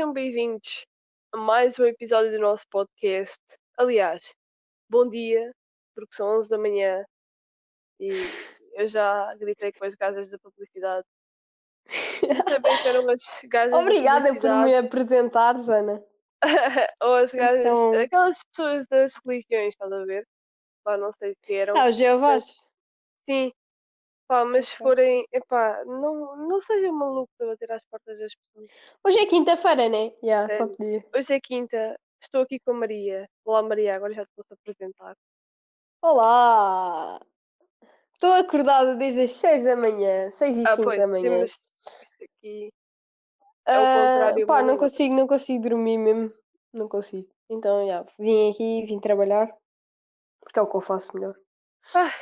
Sejam bem-vindos a mais um episódio do nosso podcast. Aliás, bom dia, porque são 11 da manhã e eu já gritei com as gajas da publicidade. Se eram as gajas Obrigada da por me apresentares, Ana. ou as gajas, Então- aquelas pessoas das religiões, estás a ver? Pá, não sei se eram. Ah, o Jeovás. Sim, pá, mas se forem, epá, não, não sejam malucos a bater às portas das pessoas. Hoje é quinta-feira, né? Yeah, só Sério? podia. Hoje é quinta, estou aqui com a Maria. Olá Maria, agora já te posso apresentar. Olá! Estou acordada desde as 6 da manhã, 6 e 5 da manhã. Ah, temos aqui. é o Ah, contrário pá, não consigo, não consigo dormir mesmo. Não consigo. Então, já, vim aqui, vim trabalhar. Porque é o que eu faço melhor. Ah.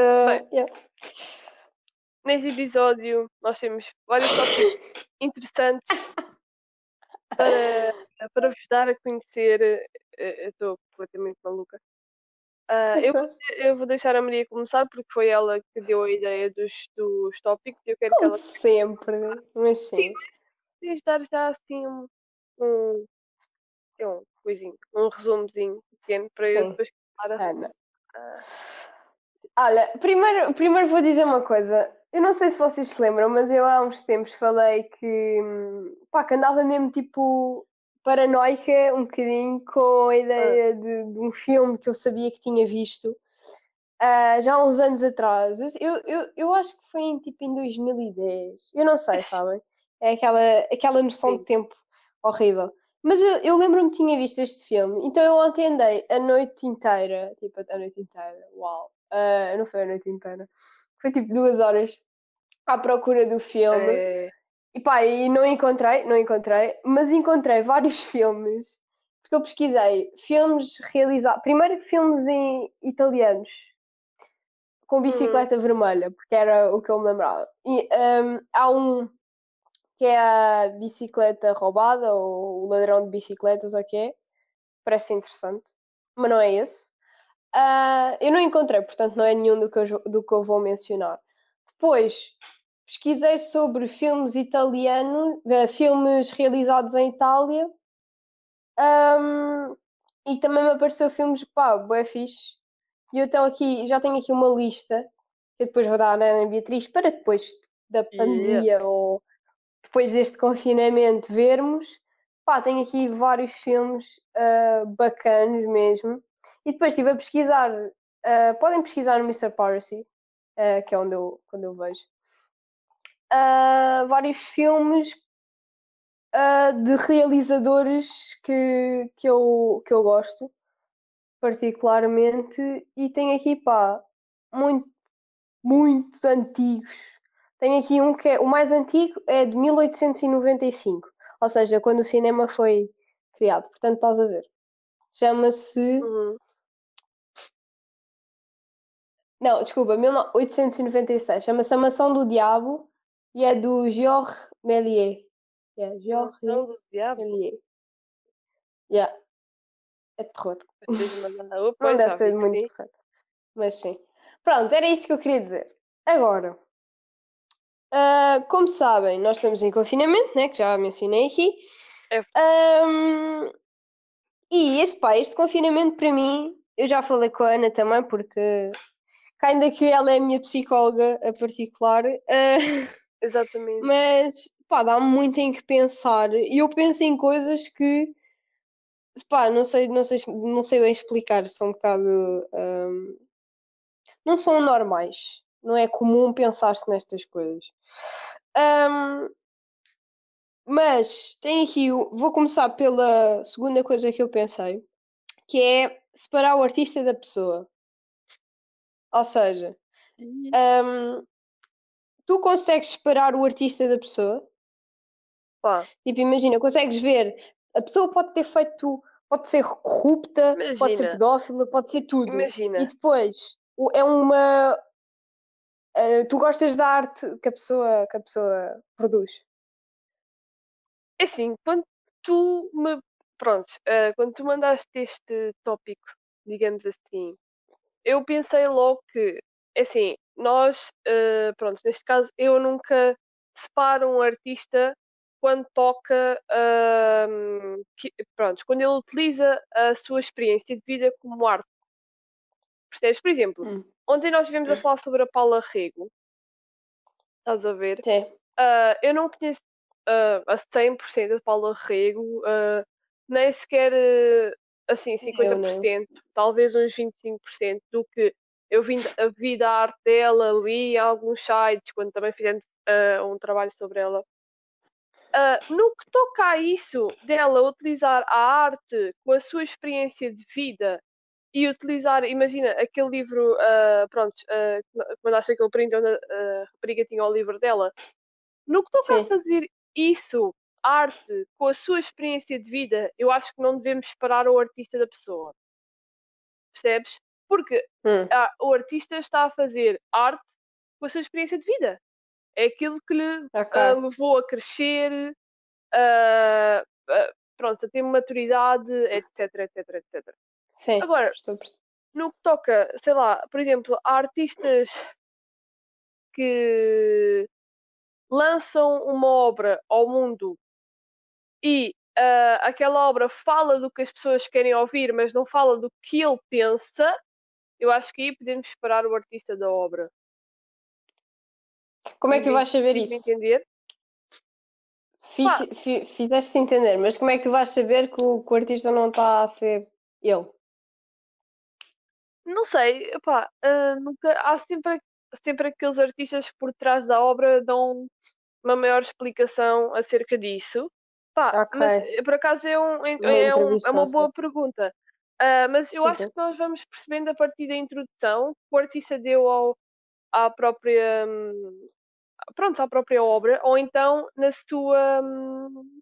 Ah, Bem. yeah. Neste episódio nós temos vários tópicos interessantes para, para vos dar a conhecer. eh, Eu estou completamente maluca. Ah, eu, eu vou deixar a Maria começar porque foi ela que deu a ideia dos, dos tópicos eu quero que Como ela sempre, mas sim. Queres dar já assim um, um, é um coisinho, um resumozinho pequeno para eu Sim. depois começar a. Ana. Ah. Olha, primeiro, primeiro vou dizer uma coisa. Eu não sei se vocês se lembram, mas eu há uns tempos falei que, pá, que andava mesmo tipo paranoica um bocadinho com a ideia de, de um filme que eu sabia que tinha visto ah, já há uns anos atrás. Eu, eu, eu acho que foi em, tipo em 2010. Eu não sei, sabem? É aquela, aquela noção Sim. de tempo horrível. Mas eu, eu lembro-me que tinha visto este filme, então eu ontem andei a noite inteira, tipo a noite inteira, uau, ah, não foi a noite inteira, foi tipo duas horas à procura do filme. É, E pá, e não encontrei, não encontrei, mas encontrei vários filmes, porque eu pesquisei filmes realizados, primeiro filmes em italianos, com bicicleta vermelha, porque era o que eu me lembrava. E hum, há um que é a bicicleta roubada, ou o ladrão de bicicletas, ou o que é, parece interessante, mas não é esse. Ah, eu não encontrei, portanto não é nenhum do que eu, do que eu vou mencionar. Depois pesquisei sobre filmes italianos, filmes realizados em Itália, ahm, e também me apareceu filmes, pá, bué fixe. E eu tenho aqui, já tenho aqui uma lista que eu depois vou dar à Ana Beatriz para depois da pandemia ou depois deste confinamento vermos. Pá, tenho aqui vários filmes ah, bacanos mesmo. E depois estive a pesquisar, ah, podem pesquisar no Mr. Piracy, ah, que é onde eu, quando eu vejo. Ah, vários filmes ah, de realizadores que, que, eu, que eu gosto particularmente e tenho aqui pá muito, muitos antigos tenho aqui um que é o mais antigo é de 1895 ou seja, quando o cinema foi criado, portanto estás a ver chama-se uhum. Não, desculpa, 1896. Chama-se A Maçã do Diabo e é do Georges Méliès. Yeah, Georges do diabo. Méliès. Yeah. É terror. Não deve ser muito terror. Mas sim. Pronto, era isso que eu queria dizer. Agora, ah, como sabem, nós estamos em confinamento, né? Que já mencionei aqui. É. Ahm, e este, pá, este confinamento para mim, eu já falei com a Ana também, porque ainda que ela é a minha psicóloga a particular, ah, Exatamente. mas pá, dá-me muito em que pensar. E eu penso em coisas que pá, não sei, não sei, não sei bem explicar, são um bocado ahm, não são normais. Não é comum pensar-se nestas coisas. Ahm, mas tem aqui, vou começar pela segunda coisa que eu pensei, que é separar o artista da pessoa. Ou seja, ahm, tu consegues separar o artista da pessoa? Pá, Tipo, imagina, consegues ver, a pessoa pode ter feito, pode ser corrupta, pode ser Imagina. pedófila, pode ser tudo. imagina. E depois é uma. eh, tu gostas da arte que a pessoa, que a pessoa produz. É assim, quando tu me. Pronto, eh, quando tu mandaste este tópico, digamos assim, eu pensei logo que, é assim, nós, eh, pronto, neste caso, eu nunca separo um artista quando toca, que- pronto, quando ele utiliza a sua experiência de vida como arte. Percebes? Por exemplo, Hum, ontem nós estivemos a falar sobre a Paula Rego. Estás a ver? sim. Ah, eu não conheço ah, a 100% da Paula Rego, ah, nem sequer ah, assim Eu não. 50%, talvez uns 25% do que eu vim, a vi da arte dela, li em alguns sites, quando também fizemos um trabalho sobre ela. No que toca a isso, dela utilizar a arte com a sua experiência de vida e utilizar, imagina, aquele livro, ah, pronto, ah, que mandaste aquele print onde a a rapariga tinha o livro dela. No que toca a Sim. fazer isso, arte, com a sua experiência de vida, eu acho que não devemos separar o artista da pessoa. Percebes? Porque Hum, ah, o artista está a fazer arte com a sua experiência de vida. É aquilo que lhe ok. ah, levou a crescer, ah, ah, pronto, a ter maturidade, etc, etc, etc. Sim. Agora, Estou a no que toca, sei lá, por exemplo, há artistas que lançam uma obra ao mundo e ah, aquela obra fala do que as pessoas querem ouvir, mas não fala do que ele pensa, eu acho que aí podemos separar o artista da obra. Como é que tu vais saber isso? entender? Fiz, Pá. fi- fizeste entender, mas como é que tu vais saber que o, que o artista não está a ser ele? Não sei, epá, ah, nunca, há sempre, sempre aqueles artistas por trás da obra dão uma maior explicação acerca disso. Pá, Ok. mas eh, por acaso é, um, é, Uma é um- é uma boa pergunta. Ah, mas eu acho sim. que nós vamos percebendo a partir da introdução que o artista deu ao, à própria hum, pronto, à própria obra, ou então na sua hum,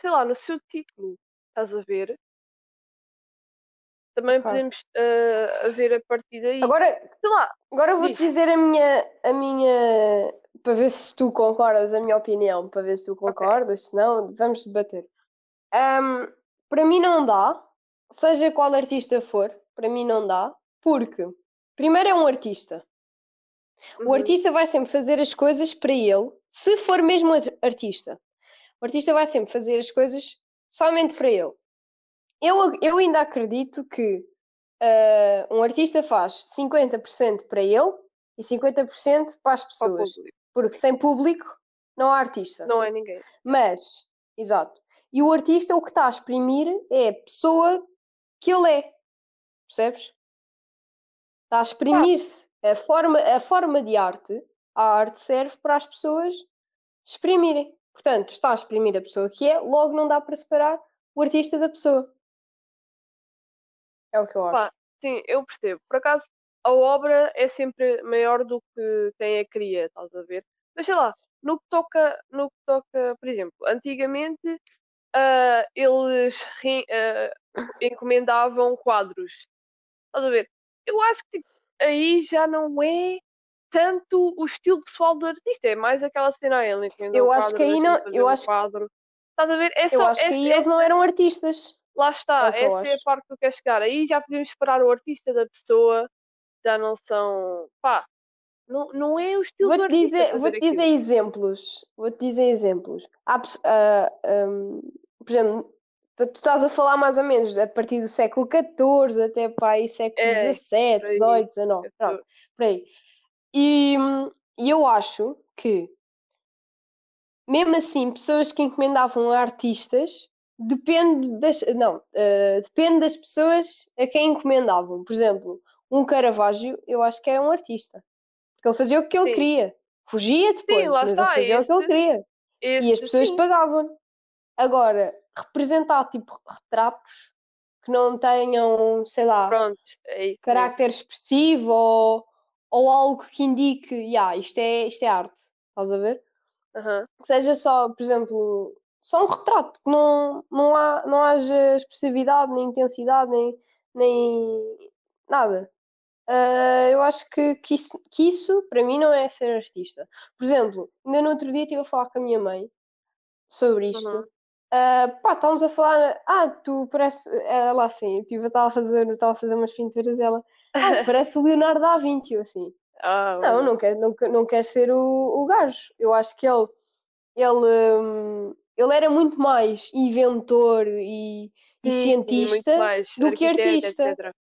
sei lá, no seu título. Estás a ver? Também podemos ah, ver a partir daí. Agora, Sei lá, agora vou-te Diz. dizer a minha, a minha. para ver se tu concordas, a minha opinião, para ver se tu concordas, se não, vamos debater. Ahm, para mim não dá, seja qual artista for, para mim não dá, porque primeiro é um artista. O uhum, artista vai sempre fazer as coisas para ele, se for mesmo ar- artista. O artista vai sempre fazer as coisas somente para ele. Eu, eu ainda acredito que ah, um artista faz 50% para ele e 50% para as pessoas. Porque sem público não há artista. Não é ninguém. Mas, exato. E o artista o que está a exprimir é a pessoa que ele é. Percebes? Está a exprimir-se. A forma, a forma de arte, a arte serve para as pessoas exprimirem. Portanto, está a exprimir a pessoa que é, logo não dá para separar o artista da pessoa. É o que eu acho. Pá, sim, eu percebo. Por acaso, a obra é sempre maior do que quem a cria, estás a ver? Mas sei lá, no que toca, no que toca, por exemplo, antigamente ah, eles re- ah, encomendavam quadros. Estás a ver? Eu acho que tipo, aí já não é tanto o estilo pessoal do artista, é mais aquela cena, ah, ele encomendou Eu um acho que quadro, aí deixa-me não- eu um acho- quadro. Estás a ver? É eu só, acho que essa- aí eles essa- não eram artistas. Lá está, É essa é a parte que eu quero chegar. Aí já podemos separar o artista da pessoa, já não são. pá, não, não é o estilo Vou-te dizer, vou-te dizer exemplos. Vou-te dizer exemplos. Há, pes- ah, hum, por exemplo, tu estás a falar mais ou menos a partir do século XIV até para aí século É, XVII. XVIII, XIX. Pronto, por aí. E, hum, e eu acho que, mesmo assim, pessoas que encomendavam a artistas, depende das, não, ah, depende das pessoas a quem encomendavam. Por exemplo, um Caravaggio, eu acho que é um artista. Porque ele fazia o que ele Sim. queria. Fugia depois, lá mas está, ele fazia o que ele queria. E as pessoas sim. pagavam. Agora, representar tipo retratos que não tenham, sei lá, Pronto, é carácter expressivo ou, ou algo que indique, yeah, isto, é, isto é arte, estás a ver? Que seja só, por exemplo, só um retrato, que não, não, há, não haja expressividade, nem intensidade, nem, nem nada. Ah, eu acho que, que, isso, que isso, para mim, não é ser artista. Por exemplo, ainda no outro dia estive a falar com a minha mãe sobre isto. Uhum. Ah, pá, estávamos a falar, ah, tu parece, ela assim, eu estava a fazer, estava a fazer umas pinturas dela, ah, tu parece o Leonardo da Vinci, eu assim. Ah, Não, não quero, não, não quero ser o, o gajo. Eu acho que ele, ele, hum, ele era muito mais inventor e, e Sim, cientista mais do que artista. etc.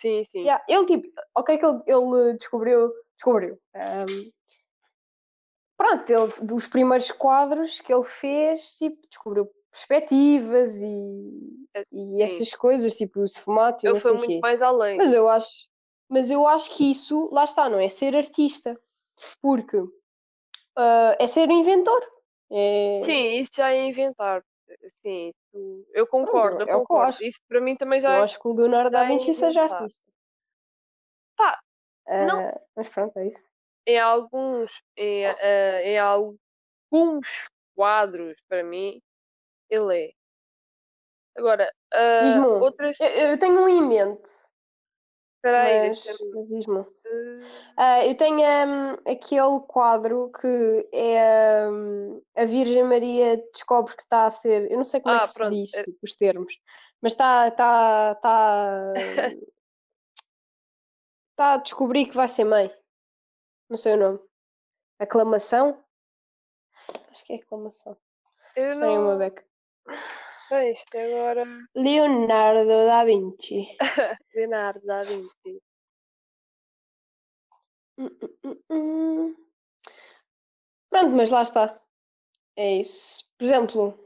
Sim, sim. Yeah, ele tipo, ok que ele, ele descobriu, descobriu. hum, pronto, ele, dos primeiros quadros que ele fez, tipo, descobriu perspectivas e, Eh, e essas coisas, tipo o sfumato e Ele não foi sei o muito quê. mais além. Mas eu acho, mas eu acho que isso, lá está, não é ser artista, porque ah, é ser inventor. É, Sim, isso já é inventar. Sim, isso- eu concordo, eu eu concordo. acho. Isso para mim também eu já é. acho que o Leonardo da é Vinci seja artista. Pá, não. Ah, mas pronto, é isso. Em alguns, em, eh, em alguns quadros, para mim, ele é. Agora, um. outras. Eu, eu tenho um em mente, Espera aí, mas, deixa-me. Um. Ah, eu tenho hum, aquele quadro que é hum, a Virgem Maria descobre que está a ser. Eu não sei como é Ah, que se pronto, diz eh. tipo, os termos, mas está está está está a descobrir que vai ser mãe. Não sei o nome. Aclamação? Acho que é aclamação. eu Esperem uma não. beca. Ah, isto agora. Leonardo da Vinci. Leonardo da Vinci. Pronto, mas lá está. É isso. Por exemplo,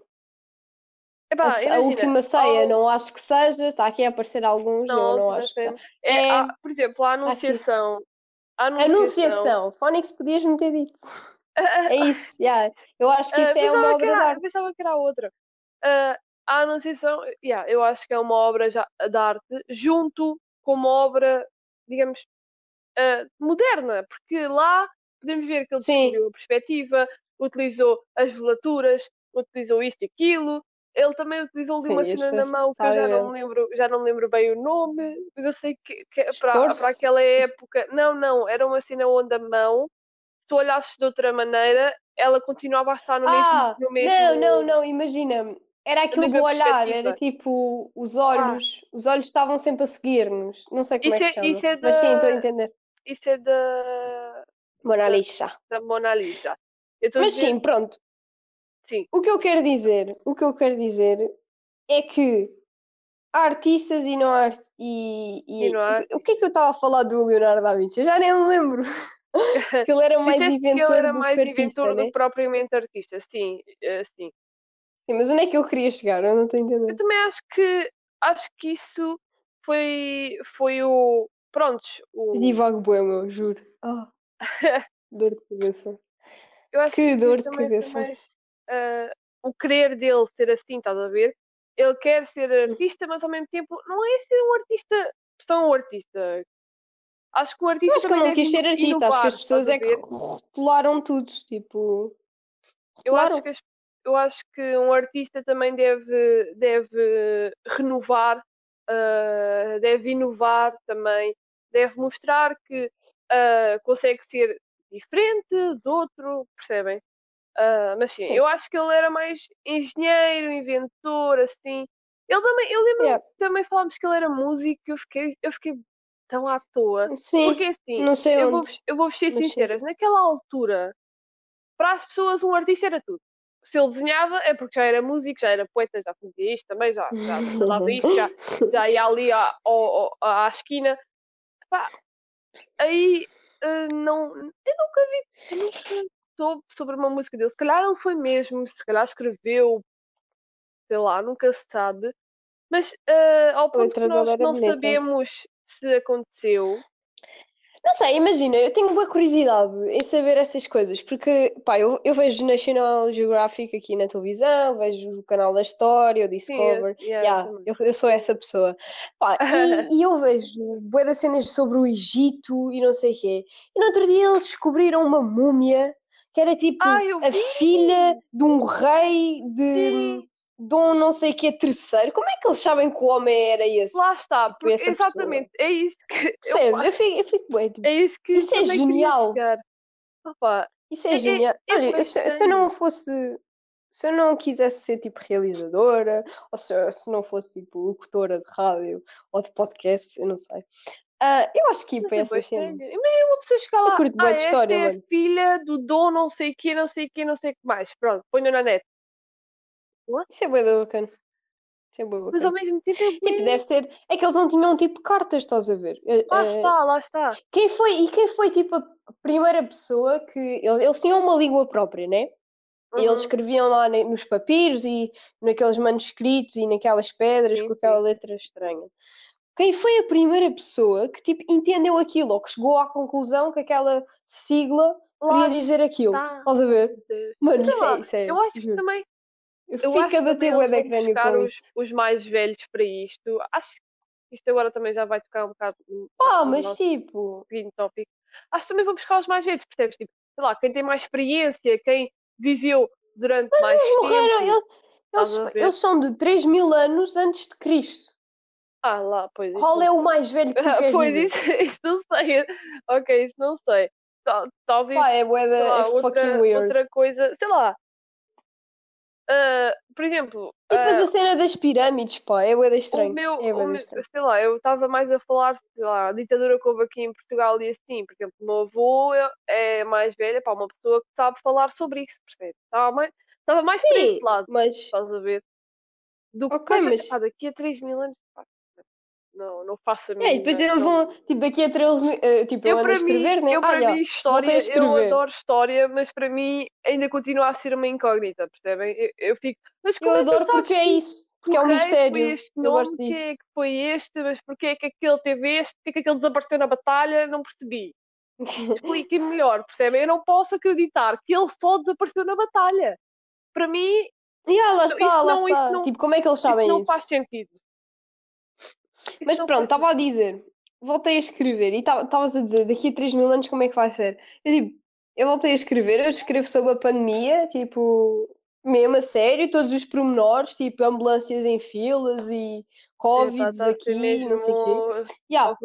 a, Epá, a imagina, última ceia ao- não acho que seja. Está aqui a aparecer alguns, Não, a não última acho que ceia- seja. É, É há, por exemplo, a. Anunciação. A Anunciação. Anunciação. Fónix, podias-me ter dito. É isso, yeah. Eu acho que Ah, isso é uma obra de era, arte. pensava que era outra. Ah, a Anunciação, yeah, eu acho que é uma obra já de arte, junto com uma obra, digamos, ah, moderna, porque lá podemos ver que ele Sim. a perspectiva, utilizou as velaturas, utilizou isto e aquilo. Ele também utilizou ali uma cena na este mão que eu já não me lembro, já não me lembro bem o nome, mas eu sei que, que é para, para aquela época, não, não, era uma cena onde a mão, se tu olhasses de outra maneira, ela continuava a estar no Ah, mesmo, no mesmo não, não, não, imagina. Era aquilo do olhar, era tipo os olhos, os olhos estavam sempre a seguir-nos. Não sei como Isso é é, que chama. isso é Mas sim, estou a da, entender. Isso é da, Mona Lisa. da Mona Lisa. Mas dizer, sim, pronto. sim, O que eu quero dizer, o que eu quero dizer é que há artistas e não há art- e, e- E não há o que é que eu estava a falar do Leonardo da Vinci? Eu já nem me lembro. que ele era mais disseste que inventor ele era do mais que artista, inventor do né? que propriamente artista, sim, eh, sim. Sim, mas onde é que eu queria chegar? Eu não estou a Eu também acho que, acho que isso foi, foi o, prontos, o, Divago bué, meu, juro. Ah, dor de cabeça. eu acho Que que, dor de cabeça. mais ah, o querer dele ser assim, estás a ver? Ele quer ser artista, mas ao mesmo tempo não é ser um artista, só um artista. Acho que um Eu artista acho que não quis ser artista, acho que as pessoas é que rotularam tudo, tipo... Eu acho que as- eu acho que um artista também deve deve renovar, ah, deve inovar também, deve mostrar que ah, consegue ser diferente do outro, percebem? Ah, mas sim, Sim. eu acho que ele era mais engenheiro, inventor, assim. Ele também, eu lembro Yeah. que também falámos que ele era músico, eu fiquei, eu fiquei tão à toa. Sim, Porque assim, não sei eu vou, onde. eu vou ser mas sim. sinceras, naquela altura, para as pessoas um artista era tudo. Se ele desenhava é porque já era músico, já era poeta, já fazia isto também, já, já estudava isto, já, já ia ali à, ao- à esquina. Pá, aí eh, não, eu nunca vi, eu nunca soube sobre uma música dele. Se calhar ele foi mesmo, se calhar escreveu, sei lá, nunca se sabe. Mas eh, ao ponto que nós não sabemos se aconteceu. Não sei, imagina, eu tenho boa curiosidade em saber essas coisas, porque, pá, eu, eu vejo National Geographic aqui na televisão, vejo o canal da História, o Sim, Discover, eu, yeah, eu, eu sou essa pessoa. Pá, e, e eu vejo bué das cenas sobre o Egito e não sei o quê. E no outro dia eles descobriram uma múmia que era tipo Ah, a filha de um rei de Sim, Dom não sei que terceiro. Como é que eles sabem que o homem era esse? lá está, Tipo, porque essa pessoa. exatamente, é isso que eu, Percebes? fa- Eu fico, eu fico bué, tipo, é isso que Isso é genial. Opa, Isso É- é é- genial. é Olha, eu- se, se eu não fosse. Se eu não quisesse ser tipo realizadora, ou se, eu- se não fosse tipo locutora de rádio ou de podcast, eu não sei. Ah, eu acho que ia para é essas cenas. Imagina uma pessoa chegar Eu lá. curto Ah, de história, é a mano. filha do Dom não sei o quê, não sei o quê, não sei o que mais. Pronto, ponho na net. Isso é bué da bacana. Isso é bué Mas ao bacana. mesmo tempo é bué... Tipo, deve ser. É que eles não tinham tipo cartas, estás a ver? Eh, Lá eh, está, lá está. Quem foi, e quem foi tipo a primeira pessoa que. Eles, eles tinham uma língua própria, né? E eles Uhum. escreviam lá nos papiros e naqueles manuscritos e naquelas pedras Sim, com aquela sim. letra estranha. Quem foi a primeira pessoa que tipo entendeu aquilo ou que chegou à conclusão que aquela sigla Lá queria dizer aquilo? está. Estás a ver? Mano, Sei isso lá, é, isso é. Eu acho que também Eu Eu fico a bater vão crânio com os, isso. os mais velhos para isto. Acho que isto agora também já vai tocar um bocado no mas tipo. seguinte tópico. Acho que também vão buscar os mais velhos, percebes? Tipo, sei lá, quem tem mais experiência, quem viveu durante mais Eles morreram, tempo. eles, eles, eles são de 3 mil anos antes de Cristo. Ah, lá, pois. isso Qual não é o mais velho que tu queres pois, isso, isso não sei. Ok, isso não sei. Tal- Talvez, Pá, é bué sei da- lá, é fucking outra, outra coisa, sei lá. Ah, por exemplo, E depois ah, a cena das pirâmides, pá, é bué da O estranho. meu, É o meu- estranho. sei lá, eu estava mais a falar, sei lá, a ditadura que houve aqui em Portugal e assim, por exemplo, o meu avô é- mais velha, pá, uma pessoa que sabe falar sobre isso, percebe? Estava mais, estava mais para esse Sim, lado, mas estás a ver? Do que mas, daqui a 3 mil anos, não, não faço a é, mínima. e depois eles vão, tipo, daqui a 13 mil, eh, tipo, eu, Eu ando a para mim, escrever, né? eu para Ah, já, mim história, eu escrever. adoro história, mas para mim ainda continua a ser uma incógnita, percebem? Eu, eu fico, mas Eu como é tu adoro sabes porque é isso, porque é um o rei Foi mistério. este Eu gosto quem é disso. que foi este, mas porquê é que aquele teve este, porquê é que aquele desapareceu na batalha, não percebi. Expliquem-me melhor, percebem? Eu não posso acreditar que ele só desapareceu na batalha. Para mim, E ah, lá Isso está, lá não- isso está. não- Tipo, como é que eles isso sabem não isso? faz sentido. Mas não pronto, estava a dizer, voltei a escrever e estavas a dizer daqui a 3 mil anos como é que vai ser? Eu tipo, eu voltei a escrever, eu escrevo sobre a pandemia, tipo, mesmo a sério, todos os pormenores, tipo, ambulâncias em filas e. Covids Tá- tá aqui, não sei o quê. mesmo Yeah.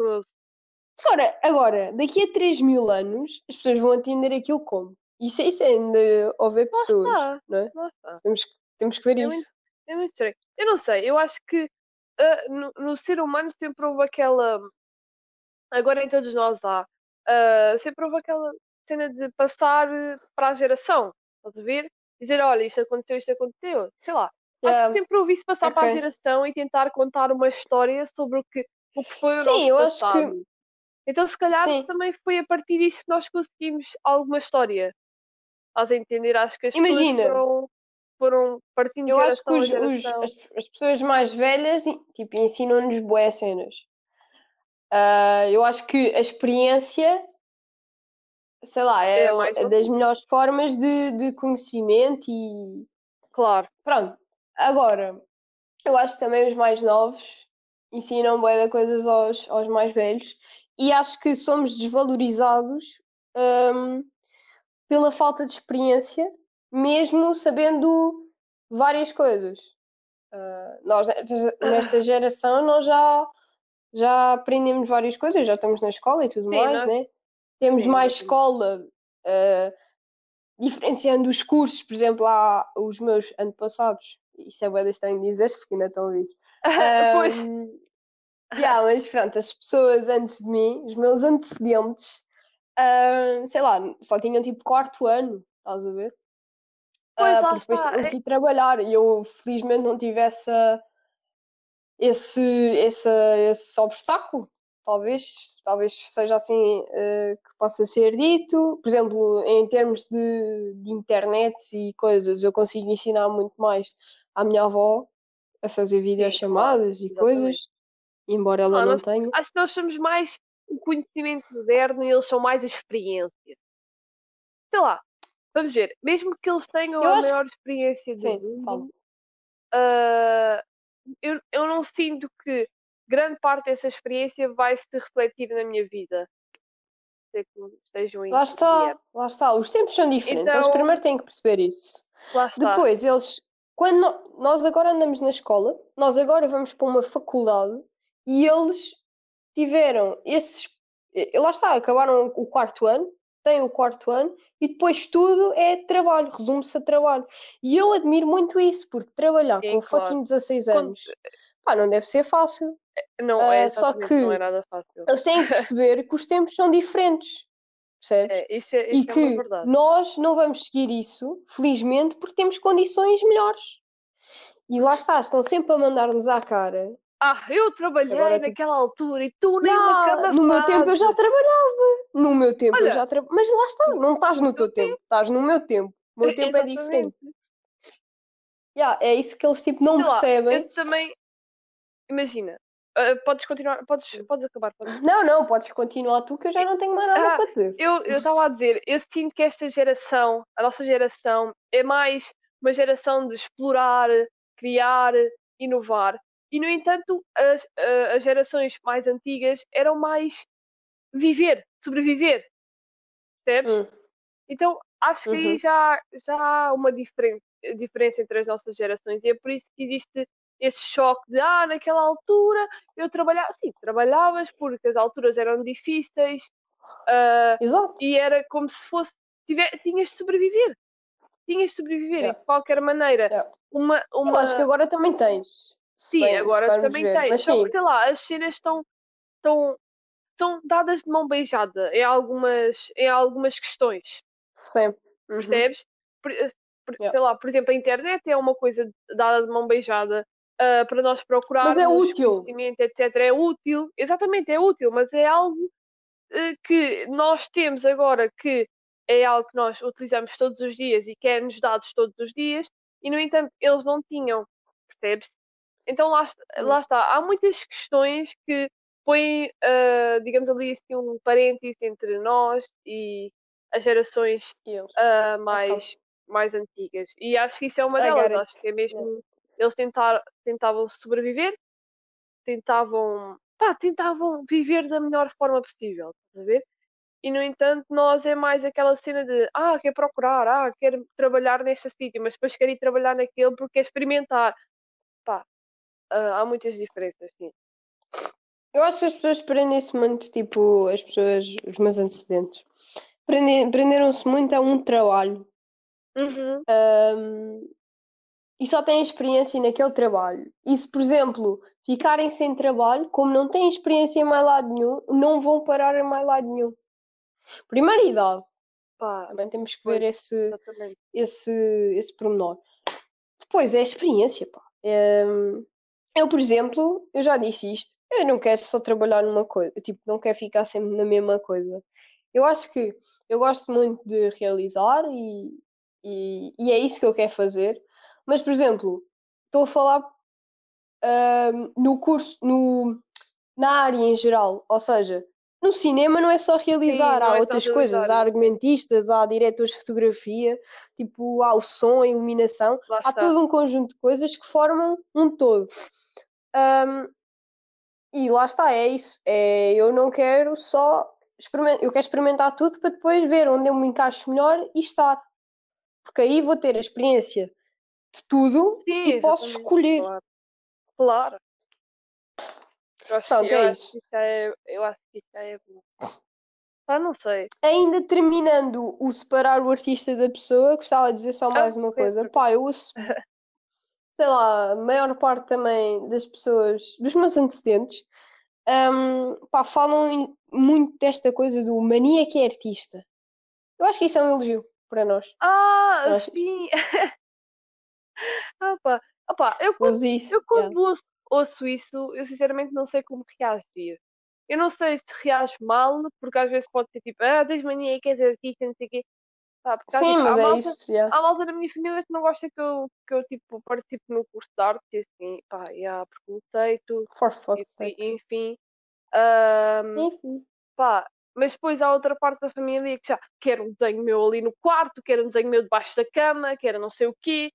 Agora, agora, daqui a 3 mil anos, as pessoas vão entender aquilo como? Isso, é- isso é ainda Lá pessoas, não é? Temos, que- temos que ver É isso. muito, é muito estranho. Eu não sei, eu acho que ah, no, no ser humano sempre houve aquela. Agora em todos nós há. ah, sempre houve aquela cena de passar eh, para a geração. Estás a ver? Dizer, olha, isto aconteceu, isto aconteceu. Sei lá. Acho Yeah. que sempre ouvi se passar para a geração e tentar contar uma história sobre o que, o que foi o Sim, nosso eu acho que- passado. Então, se calhar, Sim. também foi a partir disso que nós conseguimos alguma história. Estás a entender? Acho que as Imagina. pessoas foram, foram partindo de Eu acho que geração os, os- geração. as, as pessoas mais velhas tipo, ensinam-nos boas cenas. Ah, eu acho que a experiência, sei lá, é, É é das melhores formas de, de conhecimento e Claro. pronto. Agora, eu acho que também os mais novos ensinam boas coisas aos, aos mais velhos e acho que somos desvalorizados hum, pela falta de experiência, mesmo sabendo várias coisas. Ah, nós, nesta geração, nós já, já aprendemos várias coisas, já estamos na escola e tudo Sim, mais, nós- né? Temos sim, mais escola, ah, diferenciando os cursos, por exemplo, há os meus antepassados, isso é bem estranho dizer, porque ainda estão vivos. pois. Ahm, yeah, mas pronto, as pessoas antes de mim, os meus antecedentes, ahm, sei lá, só tinham tipo quarto ano, estás a ver? Pois, lá porque depois está, é- que trabalhar e eu felizmente não tive essa, esse, esse, esse obstáculo, talvez, talvez seja assim eh, que possa ser dito. Por exemplo, em termos de, de internet e coisas, eu consigo ensinar muito mais à minha avó a fazer videochamadas e exatamente. coisas, embora ela Ah, não nós- tenha. Acho que nós somos mais o conhecimento moderno e eles são mais a experiência. Sei lá, vamos ver, mesmo que eles tenham Eu a acho maior experiência do mundo, ah, eu, eu não sinto que grande parte dessa experiência vai se refletir na minha vida. Sei que estejam Lá está, lá está. Os tempos são diferentes. Eles Então- primeiro têm que perceber isso. Depois, eles, quando no- nós agora andamos na escola, nós agora vamos para uma faculdade e eles tiveram esses. Lá está, acabaram o quarto ano, têm o quarto ano e depois tudo é trabalho, resume-se a trabalho. E eu admiro muito isso, porque trabalhar Sim, com claro. fucking 16 Quando- anos, pá, não deve ser fácil. Não, é Ah, só exatamente, não que- é nada fácil. Eles têm que perceber que os tempos são diferentes. Percebes? É, isso é, e isso é uma que nós não vamos seguir isso, felizmente, porque temos condições melhores. E lá está, estão sempre a mandar-nos à cara. Ah, eu trabalhei Agora, tipo, naquela altura e tu nem "Ya, uma cama no meu tempo eu já fazes." trabalhava. No meu tempo eu Olha, já trabalhava. Mas lá está, não estás no teu tempo, estás no meu tempo. O meu tempo é diferente. Ya, é isso que eles tipo, não Sei lá, percebem. eu também. Imagina, ah, podes continuar, podes, podes acabar. podes- Não, não, podes continuar tu que eu já não tenho mais nada Ah, para dizer. Eu eu estava a dizer, eu sinto que esta geração, a nossa geração, é mais uma geração de explorar, criar, inovar. E, no entanto, as, as gerações mais antigas eram mais viver, sobreviver. Percebes? Hum. Então, acho que aí Uhum. já, já há uma diferen- diferença entre as nossas gerações. E é por isso que existe esse choque de, ah, naquela altura eu trabalhava. Sim, trabalhavas porque as alturas eram difíceis Exato. e era como se fosse. tiver- tinhas de sobreviver. Tinhas de sobreviver. Yeah. E de qualquer maneira, Yeah. uma. Eu uma... acho que agora também tens. Sim, bem- agora também ver. tem. Mas Só sim, que, sei lá, as cenas estão, estão, estão dadas de mão beijada em algumas, em algumas questões. sempre. Uhum. percebes? Por- eh, por- Yeah. Sei lá, por exemplo, a internet é uma coisa dada de mão beijada ah, para nós procurarmos Mas é útil. conhecimento, etc. É útil, exatamente, é útil, mas é algo eh, que nós temos agora que é algo que nós utilizamos todos os dias e que é-nos dados todos os dias, e no entanto eles não tinham, percebes? Então lá, est- Hum. lá está, há muitas questões que põem, ah, digamos ali, assim, um parênteses entre nós e as gerações ah, mais, mais antigas. E acho que isso é uma delas. Acho que é mesmo. Eles tentar, tentavam sobreviver, tentavam. Pá, tentavam viver da melhor forma possível. Estás a ver? E no entanto, nós é mais aquela cena de ah, quer procurar, ah, quero trabalhar neste sítio, mas depois quero ir trabalhar naquele porque quer experimentar. Ah, há muitas diferenças, sim. Eu acho que as pessoas prendem-se muito, tipo, as pessoas, os meus antecedentes, prenderam-se muito a um trabalho Uhum. ahm, e só têm experiência naquele trabalho. E se, por exemplo, ficarem sem trabalho, como não têm experiência em mais lado nenhum, não vão parar em mais lado nenhum. Primeira idade, Pá, também temos que Pois. ver esse, exatamente. esse, esse pormenor. Depois é a experiência, pá. Hum, eu, por exemplo, eu já disse isto, eu não quero só trabalhar numa coisa, tipo, não quero ficar sempre na mesma coisa. Eu acho que eu gosto muito de realizar e, e, e é isso que eu quero fazer. Mas, por exemplo, estou a falar hum, no curso, no, na área em geral, ou seja, no cinema não é só realizar, não há é outras coisas, realizar, há argumentistas, há diretores de fotografia, tipo, há o som, a iluminação, Lá há está. todo um conjunto de coisas que formam um todo. Ahm, e lá está, é isso. É, eu não quero só experimentar, eu quero experimentar tudo para depois ver onde eu me encaixo melhor e estar. Porque aí vou ter a experiência de tudo Sim, e posso escolher. Claro. claro. Eu acho, Pronto, que, eu é acho isso. que é, eu acho que isso é bom. Ah, não sei. Ainda terminando o separar o artista da pessoa, gostava de dizer só mais uma sim, coisa. Pá, eu ouço, sei lá, a maior parte também das pessoas, dos meus antecedentes, hum, pá, falam muito desta coisa do mania que é artista. Eu acho que isso é um elogio para nós. Ah, acho- sim. ah. Ah, pá, eu quando, isso. eu yeah. quando ouço, ouço isso, eu sinceramente não sei como reagir. Eu não sei se reajo mal, porque às vezes pode ser tipo, ah, tens mania, queres ser artista, não sei o quê. Pá, porque Sim, tipo, mas é malta, isso. yeah. há malta da minha família que não gosta que eu, que eu tipo, participe no curso de arte e assim, pá, e há preconceito, For e, fuck's sake. e- enfim. Ahm, Enfim. pá, mas depois há outra parte da família que já quer um desenho meu ali no quarto, quer um desenho meu debaixo da cama, quer não sei o quê.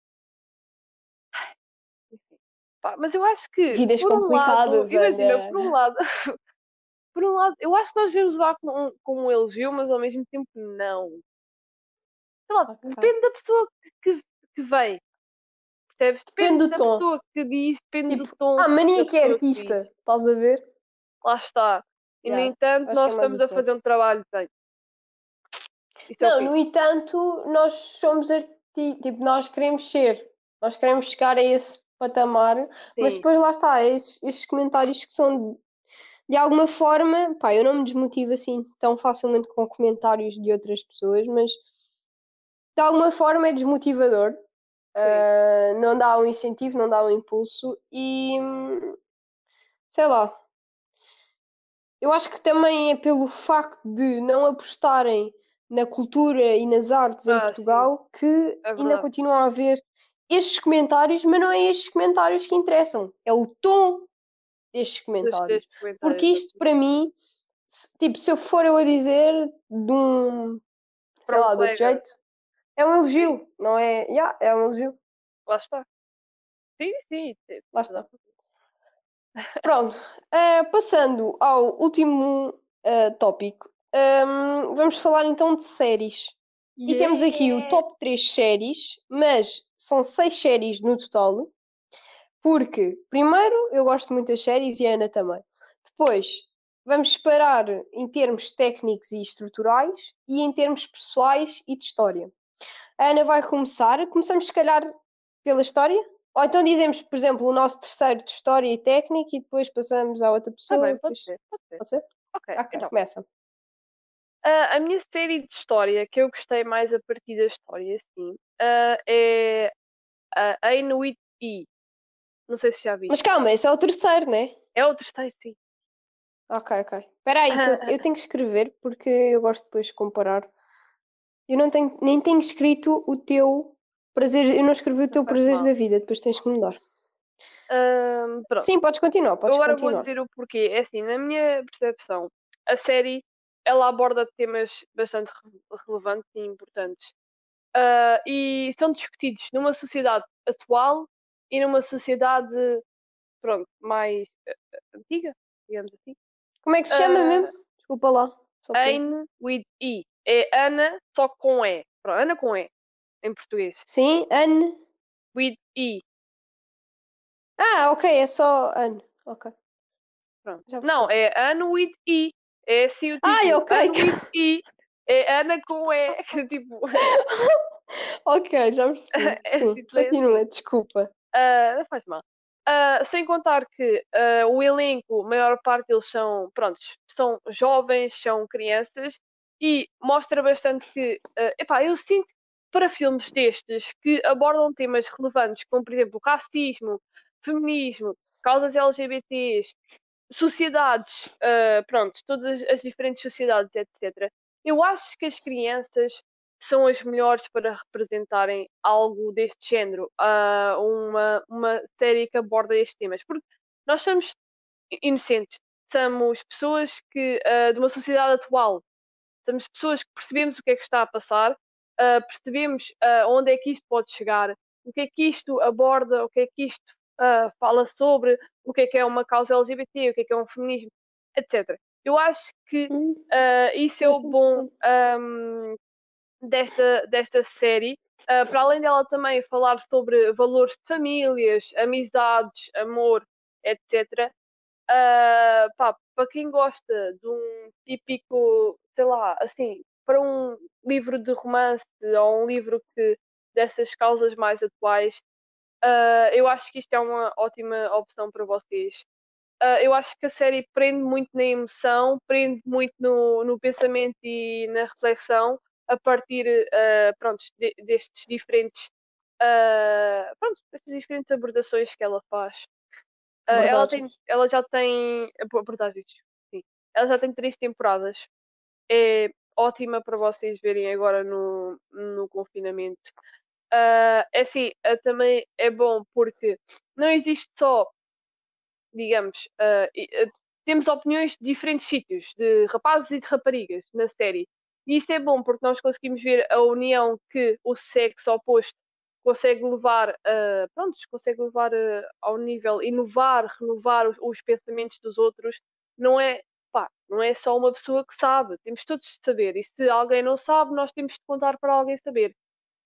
Pá, mas eu acho que, Vidas por um lado, imagina, por um lado, por um lado, eu acho que nós devemos levar com, um, com um elogio, mas ao mesmo tempo não. Sei lá, Ok. depende da pessoa que, que vem. Percebes? Depende do da tom. pessoa que diz, depende do Tipo, tom. Ah, mania que é artista. Estás a ver? Lá está. E, no Yeah, entanto, acho que nós é estamos a fazer um trabalho de. Isto é Não, quê? no entanto, nós somos artistas, tipo, nós queremos ser, nós queremos chegar a esse patamar, mas Sim. depois lá está, estes, estes comentários que são de, de alguma forma, pá, eu não me desmotivo assim tão facilmente com comentários de outras pessoas, mas de alguma forma é desmotivador. Ah, não dá um incentivo, não dá um impulso e sei lá. Eu acho que também é pelo facto de não apostarem na cultura e nas artes em Ah, sim. Portugal que É ainda continuam a haver estes comentários, mas não é estes comentários que interessam, é o tom destes comentários. destes comentários, Porque isto para mim, se- tipo, se eu for eu a dizer de um, sei um lá, de outro jeito, é um elogio, não é? Yeah, é um elogio. Lá está. Sim, sim. é Lá verdade. Pronto, eh, passando ao último eh, tópico, ehm, vamos falar então de séries. E temos aqui o Yeah. top 3 séries, mas são 6 séries no total. Porque, primeiro, eu gosto muito das séries e a Ana também. Depois, vamos separar em termos técnicos e estruturais e em termos pessoais e de história. A Ana vai começar. Começamos, se calhar, pela história? Ou então dizemos, por exemplo, o nosso terceiro de história e técnica e depois passamos à outra Tá pessoa. bem, depois- pode ser. Pode ser. Pode ser? Ok, Ok, então. começa. Ah, a minha série de história que eu gostei mais a partir da história, sim, ah, é a Ain with E. Não sei se já viste. Mas calma, esse é o terceiro, né? É o terceiro, sim. Ok, ok. Espera aí, eu, eu tenho que escrever porque eu gosto depois de comparar. Eu não tenho, nem tenho escrito o teu prazer, eu não escrevi o teu prazer da vida, depois tens que mudar. Pronto. Sim, podes continuar, podes agora continuar. vou dizer o porquê. É assim, na minha percepção, a série ela aborda temas bastante re- relevantes e importantes. Ah, e são discutidos numa sociedade atual e numa sociedade, pronto, mais eh, antiga, digamos assim. Como é que se chama Ah, mesmo? Desculpa lá. Ain with E. É Ana, só com E. Pronto, Ana com E, em português. Sim, Anne. With E. Ah, ok, é só Anne. Ok. Pronto. Não, é Ana with E. É assim o título. Ai, ok. With E. É Ana com E. Que tipo. Ok, já percebi. É assim. continua, desculpa. ah, não faz mal. Ah, sem contar que ah, o elenco, a maior parte deles são, prontos, são jovens, são crianças e mostra bastante que, ah, epá, eu sinto para filmes destes que abordam temas relevantes, como por exemplo racismo, feminismo, causas LGBTs, sociedades, ah, pronto, todas as diferentes sociedades, etc. Eu acho que as crianças são as melhores para representarem algo deste género, ah, uma, uma série que aborda estes temas, porque nós somos inocentes, somos pessoas que ah, de uma sociedade atual, somos pessoas que percebemos o que é que está a passar, ah, percebemos onde é que isto pode chegar, o que é que isto aborda, o que é que isto ah, fala sobre, o que é que é uma causa LGBT, o que é que é um feminismo, etc. Eu acho que ah, isso é o bom ahm, desta, desta série. Ah, para além dela também falar sobre valores de famílias, amizades, amor, etc. Ah, pá, para quem gosta de um típico, sei lá, assim, para um livro de romance ou um livro que dessas causas mais atuais, ah, eu acho que isto é uma ótima opção para vocês. Ah, eu acho que a série prende muito na emoção, prende muito no, no pensamento e na reflexão a partir ah, pronto, de- destes diferentes ah, pronto, destas diferentes abordações que ela faz. Ela, tem, ela já tem abo- abordagens, sim. Ela já tem três temporadas. É ótima para vocês verem agora no, no confinamento. Ah, é assim, ah, também é bom porque não existe só digamos, ah, temos opiniões de diferentes sítios, de rapazes e de raparigas na série. E isso é bom porque nós conseguimos ver a união que o sexo oposto consegue levar, a pronto, consegue levar ao nível, inovar, renovar os, os pensamentos dos outros. Não é, pá, não é só uma pessoa que sabe, temos todos de saber. E se alguém não sabe, nós temos de contar para alguém saber.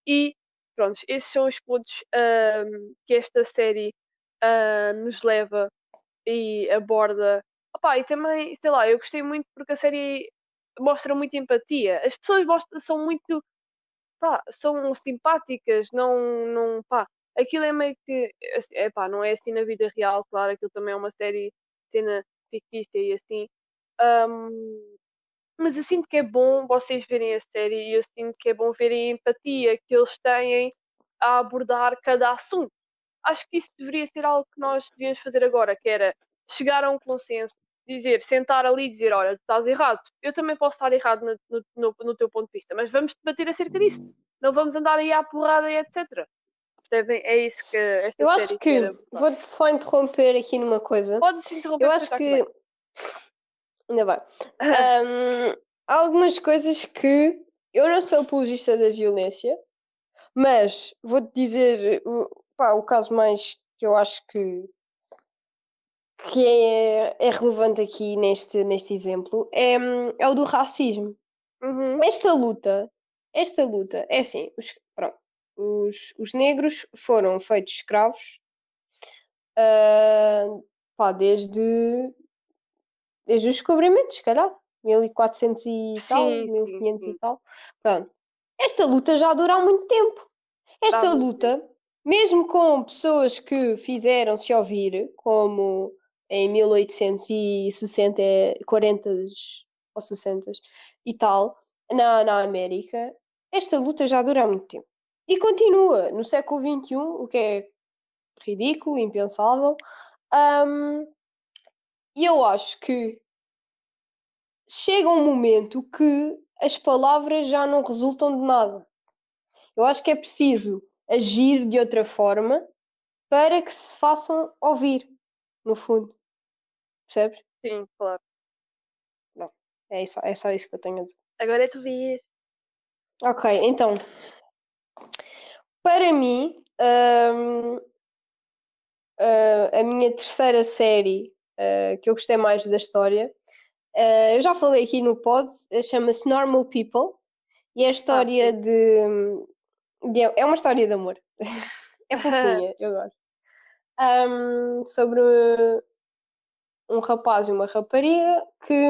E pronto, esses são os pontos ah, que esta série ah, nos leva e aborda. Opá, e também, sei lá, eu gostei muito porque a série mostra muita empatia. As pessoas mostram, são muito. Pá, são simpáticas, não. não pá, aquilo é meio que. assim, Epá, não é assim na vida real, claro, aquilo também é uma série, cena fictícia e assim. Ahm, mas eu sinto que é bom vocês verem a série e eu sinto que é bom verem a empatia que eles têm a abordar cada assunto. Acho que isso deveria ser algo que nós devíamos fazer agora, que era chegar a um consenso, dizer, sentar ali e dizer, olha, tu estás errado, eu também posso estar errado no, no- no- teu ponto de vista, mas vamos debater acerca disso. Não vamos andar aí à porrada e etc. Percebem? É isso que esta Eu acho que vou-te só interromper aqui numa coisa. Podes interromper Eu acho que. bem. Ainda bem. Ahm, há algumas coisas que eu não sou apologista da violência, mas vou-te dizer o, pá, o caso mais que eu acho que, que é, é relevante aqui neste, neste exemplo é, é o do racismo. Uhum. Esta luta, esta luta, é assim, os, pronto, os, os negros foram feitos escravos ah, pá, desde, desde os descobrimentos, se calhar, 1400 e tal, Sim, sim, 1500 sim. e tal. Pronto. Esta luta já dura há muito tempo. Esta muito luta, mesmo com pessoas que fizeram-se ouvir, como em 1860, 40 ou 60 e tal, na, na América, esta luta já dura há muito tempo. E continua no século XXI, o que é ridículo, impensável. Ahm, E eu acho que chega um momento que as palavras já não resultam de nada. Eu acho que é preciso agir de outra forma para que se façam ouvir, no fundo. Percebes? Sim, claro. É, isso, é só isso que eu tenho a dizer. Agora é tu vês. Ok, então. Para mim, hum, ah, a minha terceira série ah, que eu gostei mais da história, ah, eu já falei aqui no pod, eh, chama-se Normal People e é a história de, de- É uma história de amor. é fofinha, eu gosto. Hum, sobre um rapaz e uma rapariga que,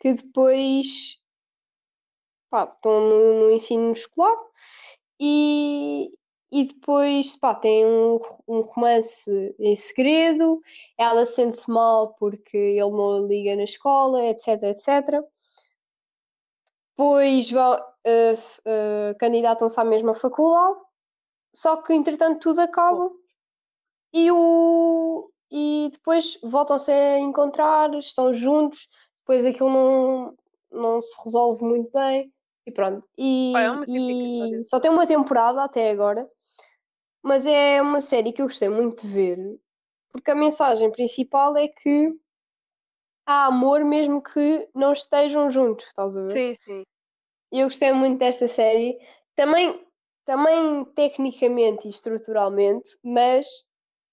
que depois pá, estão no, no ensino escolar e, e depois pá, tem um, um romance em segredo, ela sente-se mal porque ele não liga na escola, etc, etc. Depois vão, f- eh, candidatam-se à mesma faculdade, só que entretanto tudo acaba. E, o, e depois voltam-se a encontrar, estão juntos, depois aquilo não, não se resolve muito bem. E pronto. E, é e só tem uma temporada até agora, mas é uma série que eu gostei muito de ver, porque a mensagem principal é que há amor mesmo que não estejam juntos, estás a ver? Sim, sim. E eu gostei muito desta série, também, também tecnicamente e estruturalmente, mas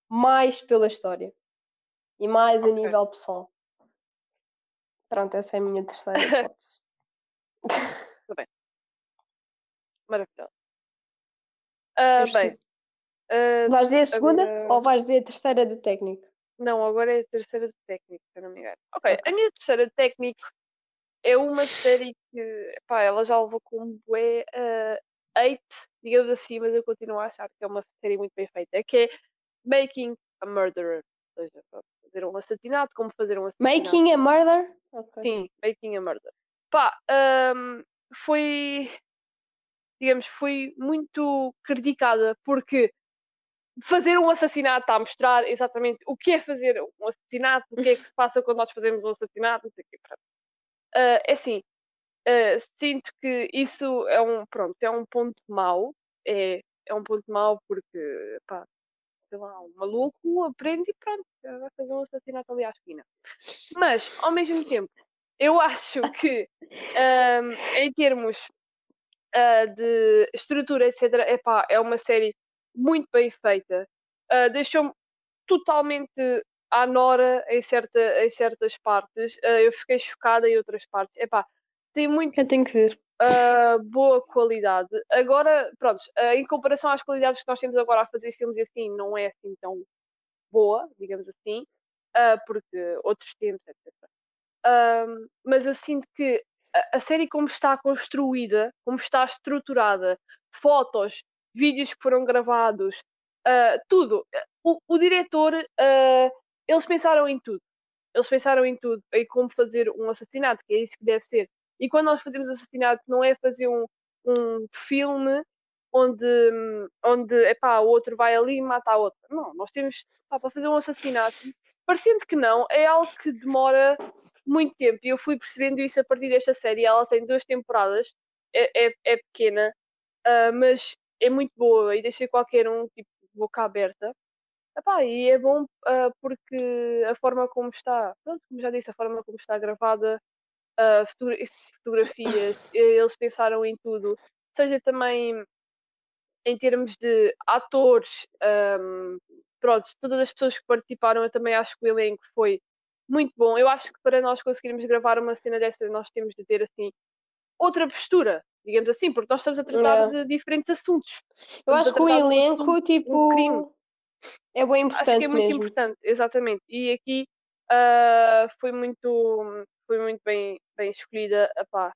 mais pela história e mais a Ok. nível pessoal. Pronto, essa é a minha terceira hipótese. Maravilhoso. Ah, És tu. bem. Ah, Vais dizer a segunda agora- ou vais dizer a terceira do técnico? não, agora é a terceira de técnico, se eu não me engano. Ok, Ok. a minha terceira de técnico é uma série que, pá, ela já levou com bué uh, hate, digamos assim, mas eu continuo a achar que é uma série muito bem feita, que é Making a Murderer. Ou seja, fazer um assassinato, como fazer um assassinato. Making a Murder? Ok. Sim, Making a Murder. Pá, hum, foi, digamos, foi muito criticada porque fazer um assassinato está a mostrar exatamente o que é fazer um assassinato, o que é que se passa quando nós fazemos um assassinato, não sei o quê. Ah, é assim, ah, sinto que isso é um, pronto, é um ponto mau, é, é um ponto mau porque, pá, sei lá, um maluco aprende e pronto, vai fazer um assassinato ali à esquina. Mas, ao mesmo tempo, eu acho que ahm, em termos ah, de estrutura, etc., epá, é uma série muito bem feita. Ah, Deixou-me totalmente à nora em, certa, em certas partes. Ah, eu fiquei chocada em outras partes. Epá, tem muito Eu tenho que ver. uh, boa qualidade. Agora, pronto, uh, em comparação às qualidades que nós temos agora a fazer filmes e assim, não é assim tão boa, digamos assim, uh, porque outros tempos, etc. Mas eu sinto que a série como está construída, como está estruturada, fotos, vídeos que foram gravados, uh, tudo. O, o diretor, uh, eles pensaram em tudo. Eles pensaram em tudo, em como fazer um assassinato, que é isso que deve ser. E quando nós fazemos assassinato, não é fazer um, um filme onde, onde epá, o outro vai ali e mata a outra. Não, nós temos para fazer um assassinato, parecendo que não, é algo que demora muito tempo. E eu fui percebendo isso a partir desta série. Ela tem duas temporadas, é, é, é pequena, uh, mas é muito boa e deixei qualquer um tipo boca aberta. Epá, e é bom uh, porque a forma como está, pronto, como já disse, a forma como está gravada, uh, fotografias, eles pensaram em tudo, seja também em termos de atores, um, pronto, todas as pessoas que participaram, eu também acho que o elenco foi muito bom. Eu acho que para nós conseguirmos gravar uma cena desta, nós temos de ter assim outra postura, digamos assim, porque nós estamos a tratar de diferentes assuntos. Eu acho que o elenco, tipo, um é bem importante. Acho que é muito mesmo. importante, exatamente. E aqui uh, foi muito, foi muito bem, bem escolhida. Epá,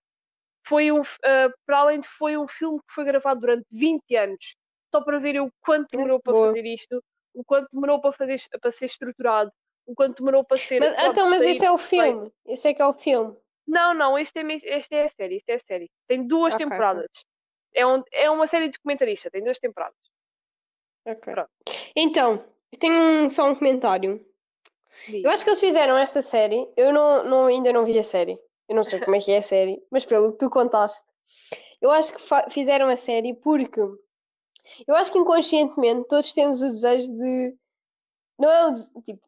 foi um, uh, para além de foi um filme que foi gravado durante 20 anos, só para ver o quanto demorou para Boa. fazer isto, o quanto demorou para, fazer, para ser estruturado, o quanto demorou para ser. Mas, então, mas este é o filme. Este é que é o filme. Não, não, este é, este é a série, este é a série. Tem duas okay, temporadas. É, um, é uma série documentarista, tem duas temporadas. Ok. Pronto. Então, tenho um, só um comentário. Eu acho que eles fizeram esta série. Eu não, não, ainda não vi a série. Eu não sei como é que é a série, mas pelo que tu contaste, eu acho que fizeram a série porque eu acho que inconscientemente todos temos o desejo de. Não é o tipo.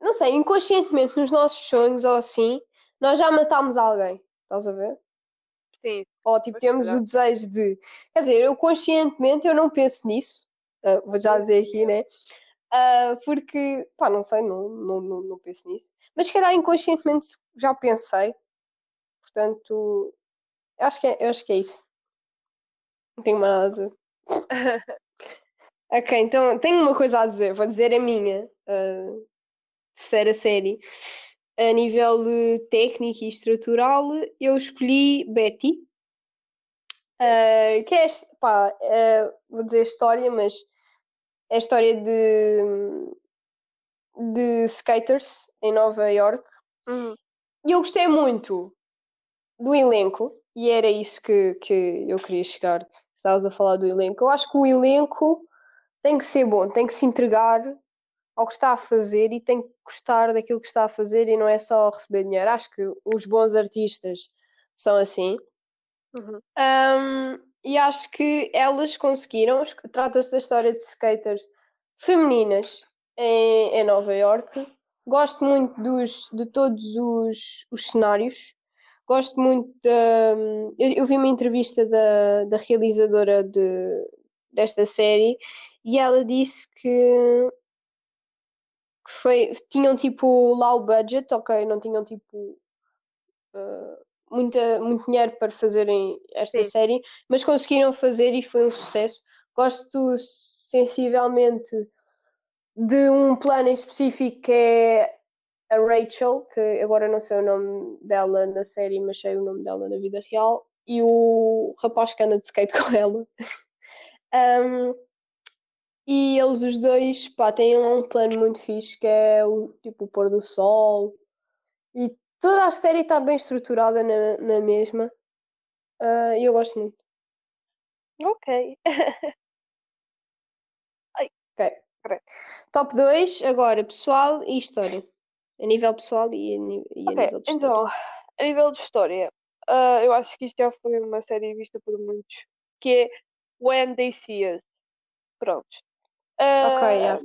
Não sei, inconscientemente nos nossos sonhos ou assim, nós já matámos alguém. Estás a ver? Sim. Ou tipo, temos o desejo de. Quer dizer, eu conscientemente eu não penso nisso. Uh, vou já dizer aqui, né? Uh, porque, pá, não sei, não, não, não, não penso nisso. Mas se calhar inconscientemente já pensei Portanto, acho que é, acho que é isso. Não tenho mais nada a dizer. ok, então tenho uma coisa a dizer. Vou dizer a minha uh, terceira série. A nível técnico e estrutural, eu escolhi Betty. Uh, que é, pá, uh, vou dizer história, mas é a história de, de skaters em Nova York. Uhum. E eu gostei muito do elenco, e era isso que, que eu queria chegar. Estavas a falar do elenco. Eu acho que o elenco tem que ser bom, tem que se entregar ao que está a fazer e tem que gostar daquilo que está a fazer e não é só receber dinheiro. Acho que os bons artistas são assim. Uhum. Um, e acho que elas conseguiram. Trata-se da história de skaters femininas em, em Nova York. Gosto muito dos, de todos os, os cenários. Gosto muito da. Eu, eu vi uma entrevista da, da realizadora de, desta série e ela disse que, que foi, tinham tipo low budget, ok, não tinham tipo uh, muita, muito dinheiro para fazerem esta Sim. série, mas conseguiram fazer e foi um sucesso. Gosto sensivelmente de um plano em específico que é a Rachel, que agora não sei o nome dela na série, mas sei o nome dela na vida real, e o rapaz que anda de skate com ela. um, e eles os dois pá, têm um plano muito fixe que é o tipo o pôr do sol e toda a série está bem estruturada na, na mesma uh, e eu gosto muito. Ok. ok. Top 2, agora pessoal e história. A nível pessoal e a, e a nível de então, história. a nível de história, uh, eu acho que isto já foi uma série vista por muitos, que é When They See Us. Pronto. Uh, ok, yeah.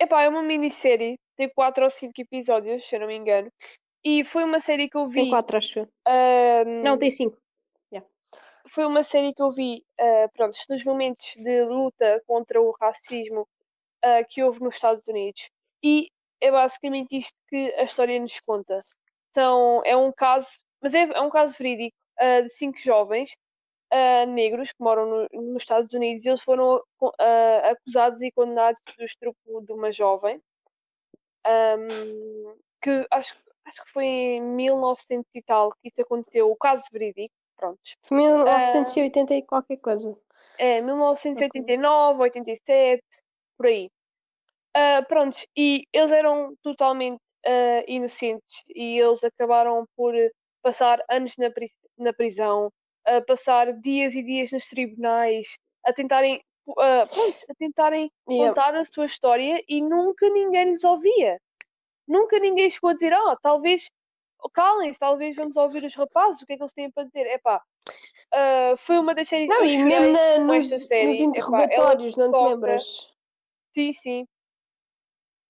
Epá, é uma minissérie, tem 4 ou 5 episódios, se eu não me engano. E foi uma série que eu vi. Tem 4, acho. Uh, não, tem 5. Yeah. Foi uma série que eu vi, uh, pronto, nos momentos de luta contra o racismo uh, que houve nos Estados Unidos. E é basicamente isto que a história nos conta. São, é um caso, mas é, é um caso verídico de cinco jovens uh, negros que moram no, nos Estados Unidos e eles foram uh, acusados e condenados do estupro de uma jovem um, que acho, acho que foi em 1900 e tal que isso aconteceu, o caso verídico. Pronto. 1980 e qualquer coisa. É, 1989, 87, por aí. Uh, prontos, e eles eram totalmente uh, inocentes e eles acabaram por passar anos na, pri na prisão, a passar dias e dias nos tribunais, a tentarem, uh, pronto, a tentarem yeah. contar a sua história e nunca ninguém lhes ouvia. Nunca ninguém chegou a dizer, ah, oh, talvez calem-se, talvez vamos ouvir os rapazes, o que é que eles têm para dizer? É pá, uh, foi uma das séries Não, e mesmo na, nos, série. nos interrogatórios, Epá, não te toca... lembras? Sim, sim.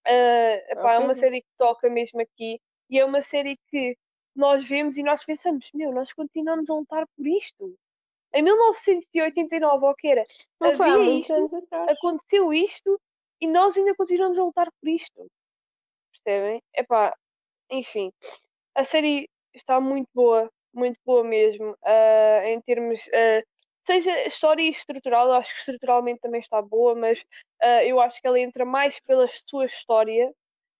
Uh, epá, okay. É uma série que toca mesmo aqui e é uma série que nós vemos e nós pensamos, meu, nós continuamos a lutar por isto. Em 1989, ou que era, não havia isto, aconteceu isto e nós ainda continuamos a lutar por isto. Percebem? Epá, enfim, a série está muito boa, muito boa mesmo, uh, em termos, uh, seja história e estrutural, acho que estruturalmente também está boa, mas uh, eu acho que ela entra mais pela sua história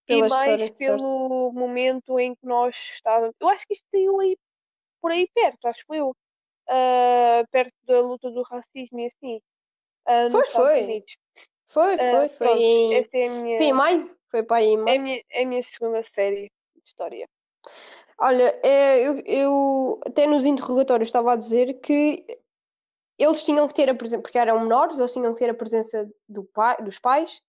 pela e mais pelo momento em que nós estávamos. Eu acho que isto saiu aí por aí perto, acho eu. perto da luta do racismo e assim. foi, foi. Foi, foi, foi. Pronto, em... Essa é a minha... Foi em maio? Foi para aí em maio? É a minha, é a minha segunda série de história. Olha, é, eu, eu até nos interrogatórios estava a dizer que eles tinham que ter a presença, porque eram menores, eles tinham que ter a presença do pai, dos pais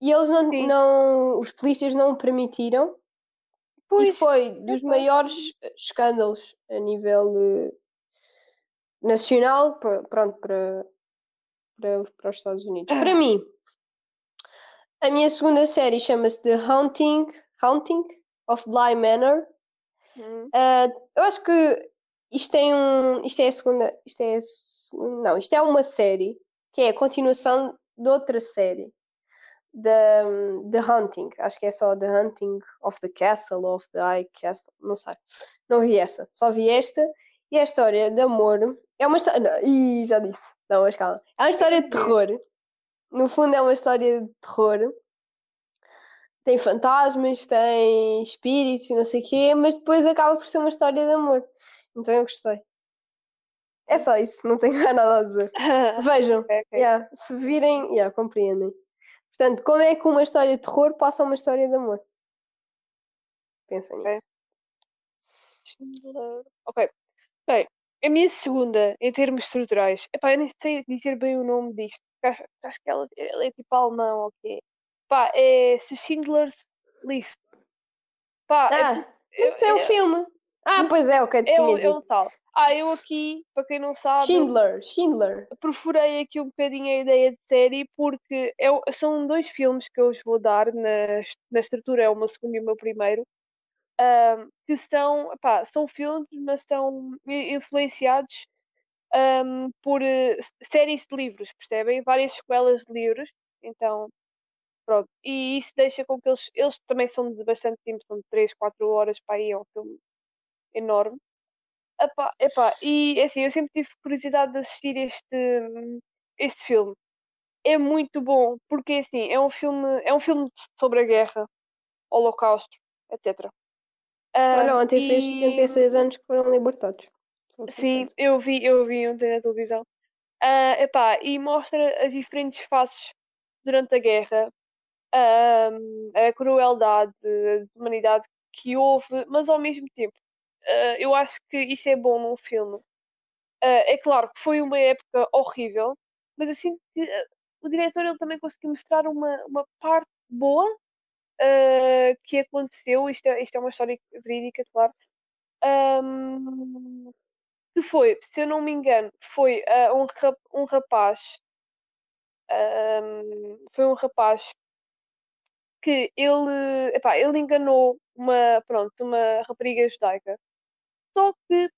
e eles não, não os polícias não o permitiram pois, e foi dos maiores escândalos a nível uh, nacional, pronto, para, para, para os Estados Unidos. Para mim, a minha segunda série chama-se The Haunting, Haunting of Bly Manor. Uh, eu acho que isto tem um. Isto é a segunda. Isto é a, não, isto é uma série que é a continuação de outra série. The, the Hunting, acho que é só The Hunting of the Castle, of the High Castle, não sei. Não vi essa, só vi esta. E a história de amor é uma história. Ih, já disse. Não, mas calma. É uma história de terror. No fundo, é uma história de terror tem fantasmas, tem espíritos e não sei o quê, mas depois acaba por ser uma história de amor. Então eu gostei. É só isso, não tenho nada a dizer. Vejam, okay, okay. Yeah, se virem, yeah, compreendem. Portanto, como é que uma história de terror passa a uma história de amor? Pensem nisso. Ok. Ok. A minha segunda, em termos estruturais, epá, eu nem sei dizer bem o nome disto. Acho, acho que ela, ela é tipo alemão, ok. Pá, é Schindler's List. Pá, é ah, é, isso é, um filme. Ah, pois é, ok. É, um, é um tal. Ah, eu aqui, para quem não sabe. Schindler, Schindler. Perfurei aqui um bocadinho a ideia de série porque é, são dois filmes que eu vos vou dar na, na estrutura, é o meu segundo e o meu primeiro. Um, que são, pá, são filmes, mas são influenciados um, por uh, séries de livros, percebem? Várias sequelas de livros. Então, Pronto, e isso deixa com que eles, eles também são de bastante tempo, são de 3, 4 horas para aí, é um filme enorme. Epá, epá, e é assim, eu sempre tive curiosidade de assistir este, este filme. É muito bom, porque assim, é um filme, é um filme sobre a guerra, holocausto, etc. Olha, ontem e... fez 76 anos que foram libertados. Sim, eu vi, eu vi ontem na televisão. Uh, epá, e mostra as diferentes faces durante a guerra, um, a crueldade da humanidade que houve, mas ao mesmo tempo uh, eu acho que isso é bom num filme. Uh, é claro que foi uma época horrível, mas eu sinto que uh, o diretor ele também conseguiu mostrar uma, uma parte boa que aconteceu. Isto é, isto é uma história verídica, claro. Um, que foi, se eu não me engano, foi um, rap, um rapaz. Um, foi um rapaz que ele, epá, ele enganou uma, pronto, uma rapariga judaica. Só que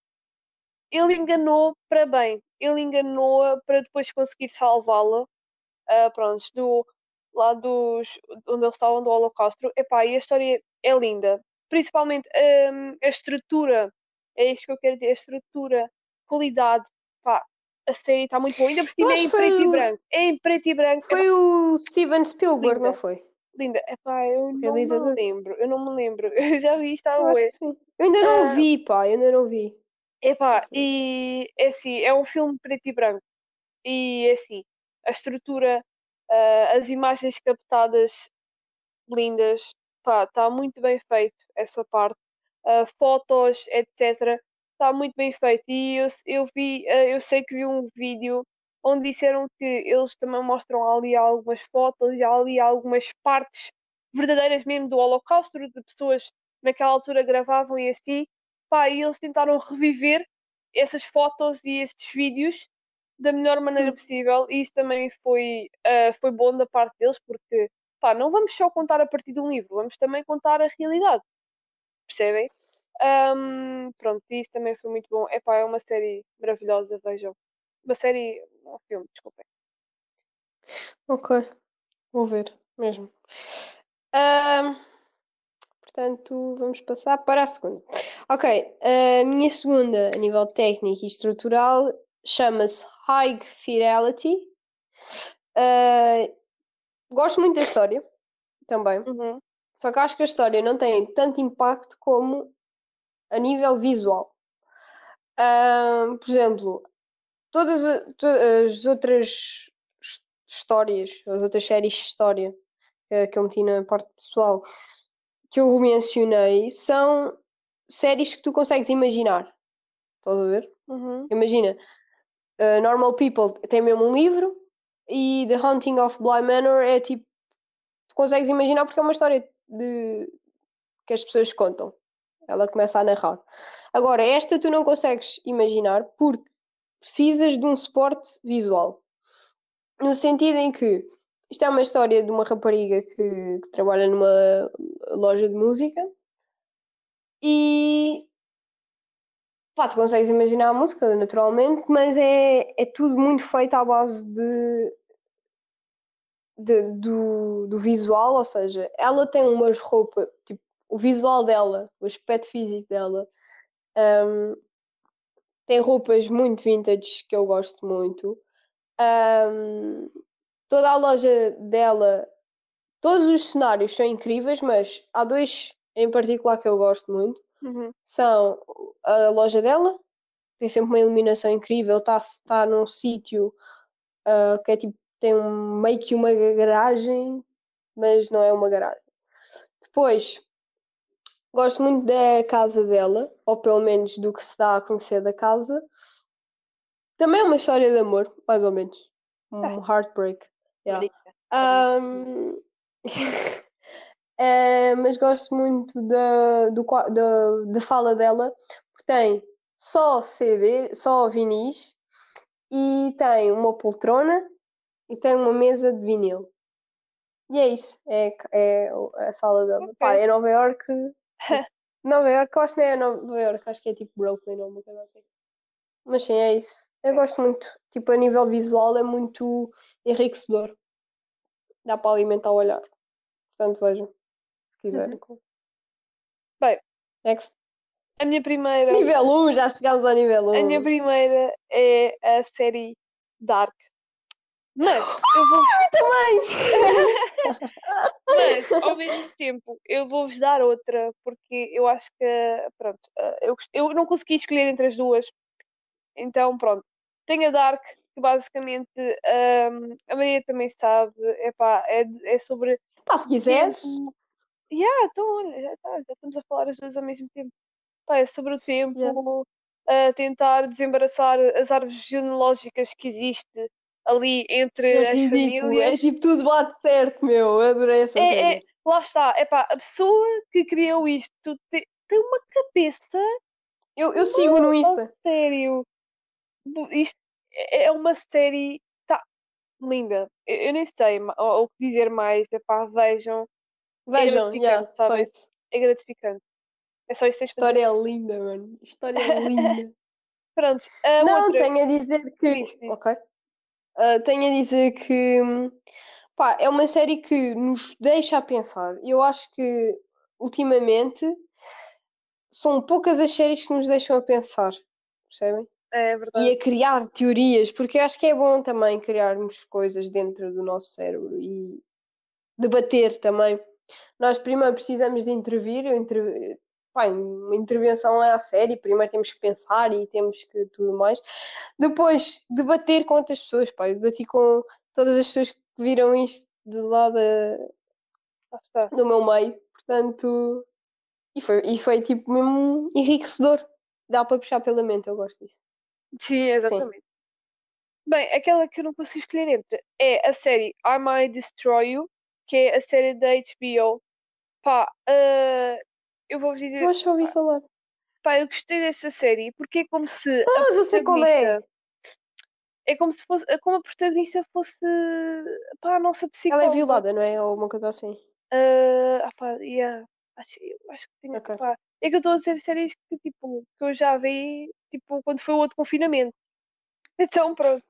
ele enganou para bem. Ele enganou-a para depois conseguir salvá-la, uh, pronto, do, lá dos, onde eles estavam do Holocausto. Epá, e a história é linda. Principalmente um, a estrutura, é isto que eu quero dizer, a estrutura, qualidade, pá, a série está muito boa. Ainda por cima é em preto o... e branco. É em preto e branco. Foi é... o Steven Spielberg, linda. não foi? Linda, epá, eu não me lembro, eu não me lembro, eu já vi isto há eu, eu ainda não uh, vi, pá, eu ainda não vi. Epá, e é assim, é um filme preto e branco. e é assim, a estrutura, uh, as imagens captadas lindas, pá, está muito bem feito essa parte, uh, fotos, etc. Está muito bem feito. E eu, eu vi, uh, eu sei que vi um vídeo onde disseram que eles também mostram ali algumas fotos e ali algumas partes verdadeiras mesmo do Holocausto, de pessoas naquela altura gravavam e assim, pá, e eles tentaram reviver essas fotos e esses vídeos da melhor maneira possível e isso também foi, uh, foi bom da parte deles porque pá, não vamos só contar a partir de um livro, vamos também contar a realidade. Percebem? Um, pronto, isso também foi muito bom. Epá, é uma série maravilhosa, vejam. Uma série, um filme, desculpem. Ok, vou ver mesmo. Um, portanto, vamos passar para a segunda. Ok, a minha segunda, a nível técnico e estrutural, chama-se High Fidelity. Uh, gosto muito da história também. Uhum. Só que acho que a história não tem tanto impacto como a nível visual. Uh, por exemplo, todas as outras histórias, as outras séries de história que, que eu meti na parte pessoal que eu mencionei são séries que tu consegues imaginar. Estás a ver? Uhum. Imagina, uh, Normal People tem mesmo um livro e The Haunting of Bly Manor é tipo. Tu consegues imaginar porque é uma história de que as pessoas contam. Ela começa a narrar. Agora, esta tu não consegues imaginar porque precisas de um suporte visual. No sentido em que isto é uma história de uma rapariga que, que trabalha numa loja de música e pá, tu consegues imaginar a música naturalmente, mas é, é tudo muito feito à base de, de do, do visual, ou seja, ela tem umas roupas, tipo, o visual dela, o aspecto físico dela, um, tem roupas muito vintage que eu gosto muito. Um, toda a loja dela, todos os cenários são incríveis, mas há dois em particular que eu gosto muito. Uhum. São a loja dela, tem sempre uma iluminação incrível, está tá num sítio uh, que é tipo, tem um, meio que uma garagem, mas não é uma garagem. Depois, Gosto muito da casa dela, ou pelo menos do que se dá a conhecer da casa. Também é uma história de amor, mais ou menos. Um heartbreak. Yeah. Um, é, mas gosto muito da, do, da, da sala dela, porque tem só CD, só vinis, e tem uma poltrona e tem uma mesa de vinil. E é isso, é, é a sala dela. Okay. Pá, é Nova York Nova York, eu acho que não é Nova York, acho que é tipo Brooklyn ou uma coisa assim. Mas sim, é isso. Eu gosto muito. Tipo, a nível visual é muito enriquecedor. Dá para alimentar o olhar. Portanto, vejam. Se quiserem. Uhum. Bem, Next. a minha primeira. Nível 1, já chegámos ao nível 1. A minha primeira é a série Dark. Mas eu vou. também! Mas, ao mesmo tempo, eu vou-vos dar outra, porque eu acho que, pronto, eh, eu, eu não consegui escolher entre as duas. Então, pronto. Tenho a Dark, que basicamente um, a Maria também sabe, epá, é, é sobre. Pá, se quiseres. Yeah, então, olha, já, tá, já estamos a falar as duas ao mesmo tempo. Pá, é sobre o tempo, yeah. a tentar desembaraçar as árvores genealógicas que existe ali entre é as ridículo. É famílias. É tipo, tudo bate certo, meu. Eu adorei essa é, série. É, lá está, é pá, a pessoa que criou isto tem, tem uma cabeça. Eu, eu sigo no Insta. Sério. Isto é, é uma série. Tá linda. Eu, eu nem sei o, que dizer mais. É pá, vejam. É vejam, é yeah, só isso. É gratificante. É só isto. História é linda, mano. História é linda. Pronto. não, outra... tenho a dizer que. Diz, diz. Ok. Uh, tenho a dizer que pá, é uma série que nos deixa a pensar. Eu acho que ultimamente são poucas as séries que nos deixam a pensar, percebem? É verdade. E a criar teorias, porque eu acho que é bom também criarmos coisas dentro do nosso cérebro e debater também. Nós primeiro precisamos de intervir, eu pá, uma intervenção à série. Primeiro temos que pensar e temos que tudo mais. Depois, debater com outras pessoas, pá. Eu debati com todas as pessoas que viram isto de lá da, Lá do meu meio. Portanto, e foi, e foi tipo mesmo enriquecedor. Dá para puxar pela mente, eu gosto disso. Sim, exatamente. Bem, aquela que eu não consigo escolher entre é a série I Might Destroy You, que é a série da HBO. Pá, ah, eu vou-vos dizer, Eu acho que ouvi falar. pá, eu gostei desta série porque é como se Ah, mas eu sei qual é. é como se fosse, como a protagonista fosse, pá, a nossa Ela psicóloga. é violada, não é? Ou uma coisa assim. Ah, ah, pá, yeah. Acho, acho que tenho, Ok. pá, é que eu estou a dizer séries que, tipo, que eu já vi, tipo, quando foi o outro confinamento. Então, pronto.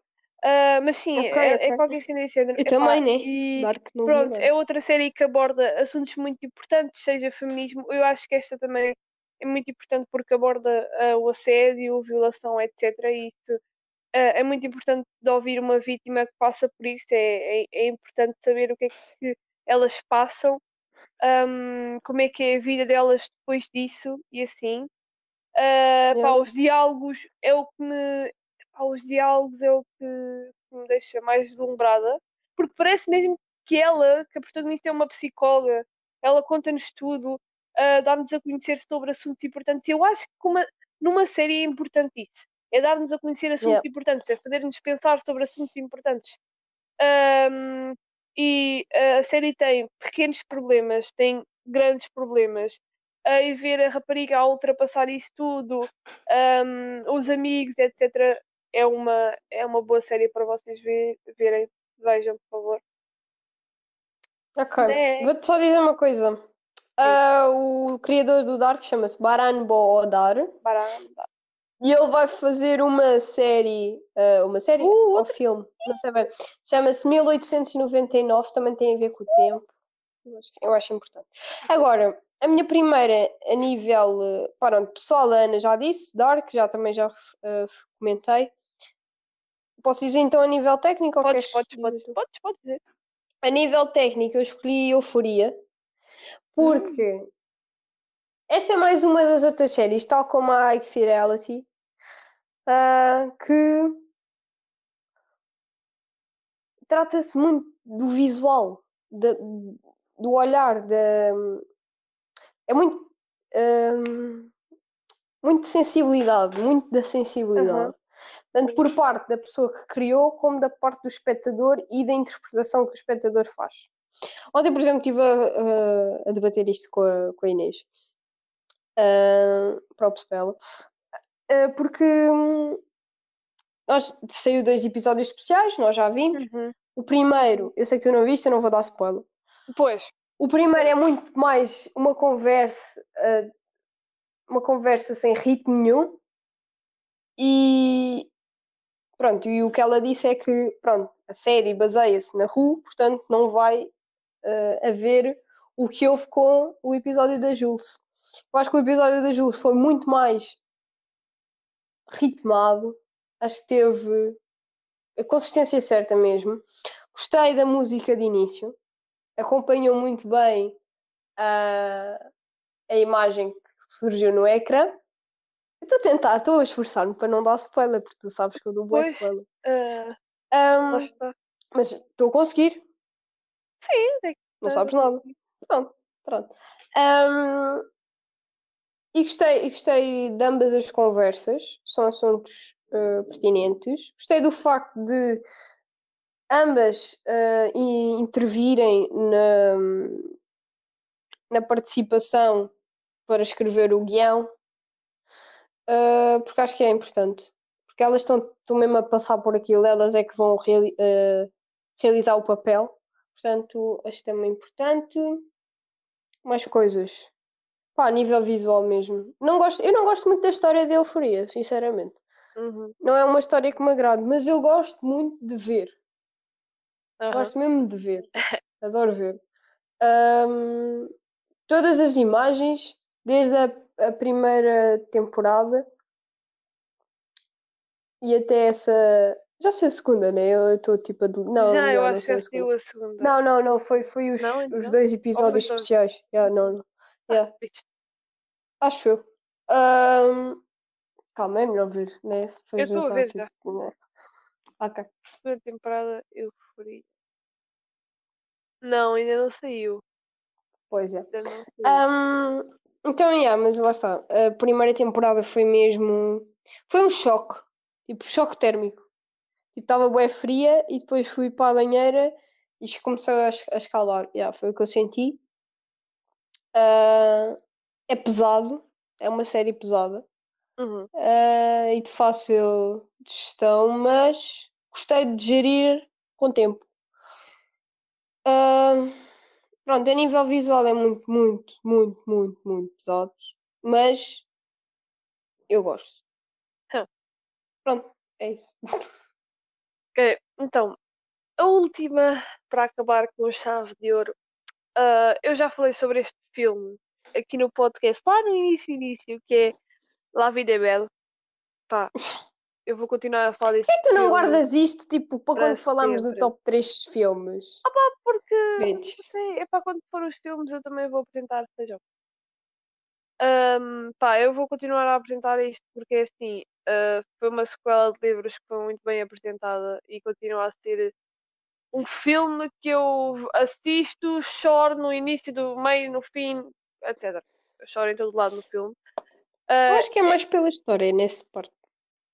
Ah, mas sim, Ok, é, é ok. qualquer cena desse género. Eu Epá, também, né? E Dark pronto, é outra série que aborda assuntos muito importantes, seja feminismo. Eu acho que esta também é muito importante porque aborda ah, o assédio, violação, etc. E isso ah, é muito importante de ouvir uma vítima que passa por isso. É, é, é importante saber o que é que elas passam, ahm, como é que é a vida delas depois disso e assim. Ah, pá, os diálogos é o que me. Pá, os diálogos é o que que me deixa mais deslumbrada, porque parece mesmo que ela, que a protagonista é uma psicóloga, ela conta-nos tudo, ah, dá-nos a conhecer sobre assuntos importantes. Eu acho que uma- numa série é importante isso. É dar-nos a conhecer assuntos Yeah. importantes, é fazer-nos pensar sobre assuntos importantes. Ahm, e ah, a série tem pequenos problemas, tem grandes problemas. Ah, e ver a rapariga a ultrapassar isso tudo, ahm, os amigos, etc., é uma, é uma boa série para vocês ver- verem. Vejam, por favor. Ok. Né? Vou-te só dizer uma coisa. Ah, o criador do Dark chama-se Baran Boodar Baranda. e ele vai fazer uma série, ah, uma série Uh, ou filme, não sei bem. Chama-se 1899, também tem a ver com o tempo. Eu acho, eu acho importante. Agora, a minha primeira a nível, eh, pronto, pessoal, a Ana já disse, Dark, já também já comentei. Posso dizer então a nível técnico ou Podes, queres podes, podes, podes, podes dizer. A nível técnico, eu escolhi Euforia porque esta é mais uma das outras séries, tal como a High Fidelity, ah, que trata-se muito do visual, da- do olhar, da, é muito, hum, muito de sensibilidade, muito da sensibilidade. Tanto por parte da pessoa que criou, como da parte do espectador e da interpretação que o espectador faz. Ontem, por exemplo, estive a, a- debater isto com a, com a Inês. Uh, próprio spell. Uh, porque hum, nós saiu dois episódios especiais, nós já vimos. Uhum. O primeiro, eu sei que tu não viste, eu não vou dar spoiler. Pois, O primeiro é muito mais uma conversa, uh, uma conversa sem ritmo nenhum. E pronto, e o que ela disse é que pronto, a série baseia-se na rua, portanto não vai uh, haver o que houve com o episódio da Jules. Eu acho que o episódio da Jules foi muito mais ritmado, acho que teve a consistência certa mesmo. Gostei da música de início, acompanhou muito bem a, a imagem que surgiu no ecrã. Estou a tentar, estou a esforçar-me para não dar spoiler, porque tu sabes que eu dou boa Pois. spoiler. ah, Ahm, lá está. mas estou a conseguir, Sim, é que não tá- sabes nada. Pronto, pronto. Ahm, e gostei, e gostei de ambas as conversas, são assuntos eh, pertinentes. Gostei do facto de ambas i- intervirem na, na participação para escrever o guião, eh, porque acho que é importante. Porque elas estão, estão mesmo a passar por aquilo, elas é que vão reali- eh, realizar o papel. Portanto, acho também importante. Mais coisas. Pá, a nível visual mesmo. Não gosto, eu não gosto muito da história de Euforia, sinceramente. Uhum. Não é uma história que me agrade, mas eu gosto muito de ver. Aham. Gosto mesmo de ver. Adoro ver. Ahm, todas as imagens, desde a, a primeira temporada e até essa. Já sei a segunda, né? Eu estou tipo a. de- Não, Já, eu não acho que já saiu a segunda. Não, não, não, foi, foi os, Não, os não? dois episódios só- especiais. Yeah, não, não. Ah, yeah. Acho eu. Ahm, Calma, é melhor ver, né? Se Eu estou a ver tipo, já. né? Ok. Segunda temporada Euforia. Não, ainda não saiu. Pois é. Ainda não saiu. Ahm, então, yeah, mas lá está. A primeira temporada foi mesmo. Foi um choque. Tipo, choque térmico. Tipo, estava bué fria e depois fui para a banheira e começou a, a escalar. Yeah, foi o que eu senti. Ah, é pesado. É uma série pesada. Uhum. ah, e de fácil gestão, mas gostei de gerir com tempo. Ah, pronto, a nível visual é muito, muito, muito, muito, muito pesado, mas eu gosto. Hum. Pronto, é isso. Ok, então, a última para acabar com a chave de ouro. Ah, eu já falei sobre este filme aqui no podcast, lá no início, início, que é La Vida é Belle. Pá, eu vou continuar a falar deste Por que tu não guardas isto, tipo, para para quando falamos do top 3 filmes? porque Bitch. é para quando for os filmes eu também vou apresentar, sejam. Ahm, pá, eu vou continuar a apresentar isto porque é assim, ah, foi uma sequela de livros que foi muito bem apresentada e continua a ser um filme que eu assisto, choro no início, do meio, no fim, etc. Eu choro em todo lado no filme. Eu Ah, acho que é mais pela história nesse parte.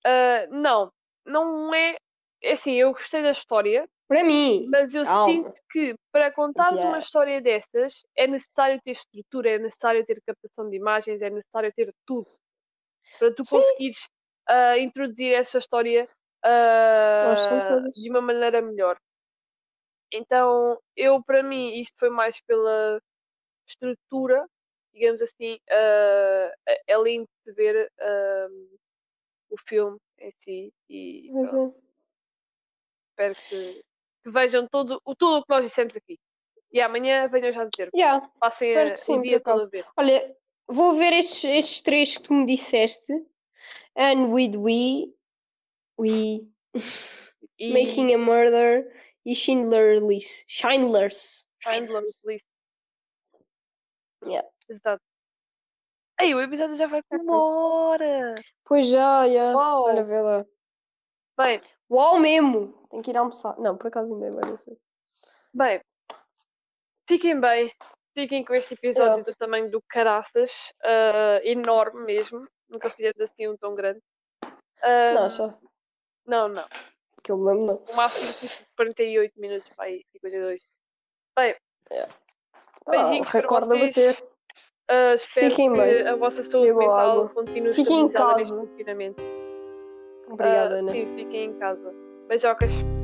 Ah, não, não é. É assim, eu gostei da história, Para mim, mas eu Calma. sinto que para contares uma Yeah. história destas é necessário ter estrutura, é necessário ter captação de imagens, é necessário ter tudo para tu Sim. conseguires ah, introduzir essa história todas. de uma maneira melhor. Então, eu para mim isto foi mais pela estrutura, digamos assim, é- é lindo de ver ah, o filme em si e é. espero que, que vejam todo, o tudo o que nós dissemos aqui. E amanhã venham já dizer, Yeah. passem a- sim, dia todo a ver. Olha, vou ver estes, estes três que tu me disseste. And with we, we E making a murder e Schindler List. Schindler's. Schindler's List. Yeah. Exato. Aí, o episódio já vai com uma hora. Pois já, já. Uau. Olha, vê lá. Bem, Uau mesmo! Tenho que ir almoçar. Não, por acaso ainda é bem assim. bem. Fiquem bem. Fiquem com este episódio do tamanho do caraças. ah, enorme mesmo. Nunca fizemos assim um tão grande. Ah, Não, só não, não. que eu me lembro, não. O máximo tipo 48 minutos para aí, 52. Bem, Ah, beijinhos para recorde a vocês. bater. Ah, espero Fiquem que bem. a vossa saúde Bebam mental água. continue Fiquem em estabilizada neste casa. confinamento. Obrigada, Ah, Ana. Sim, fiquem em casa. Beijocas.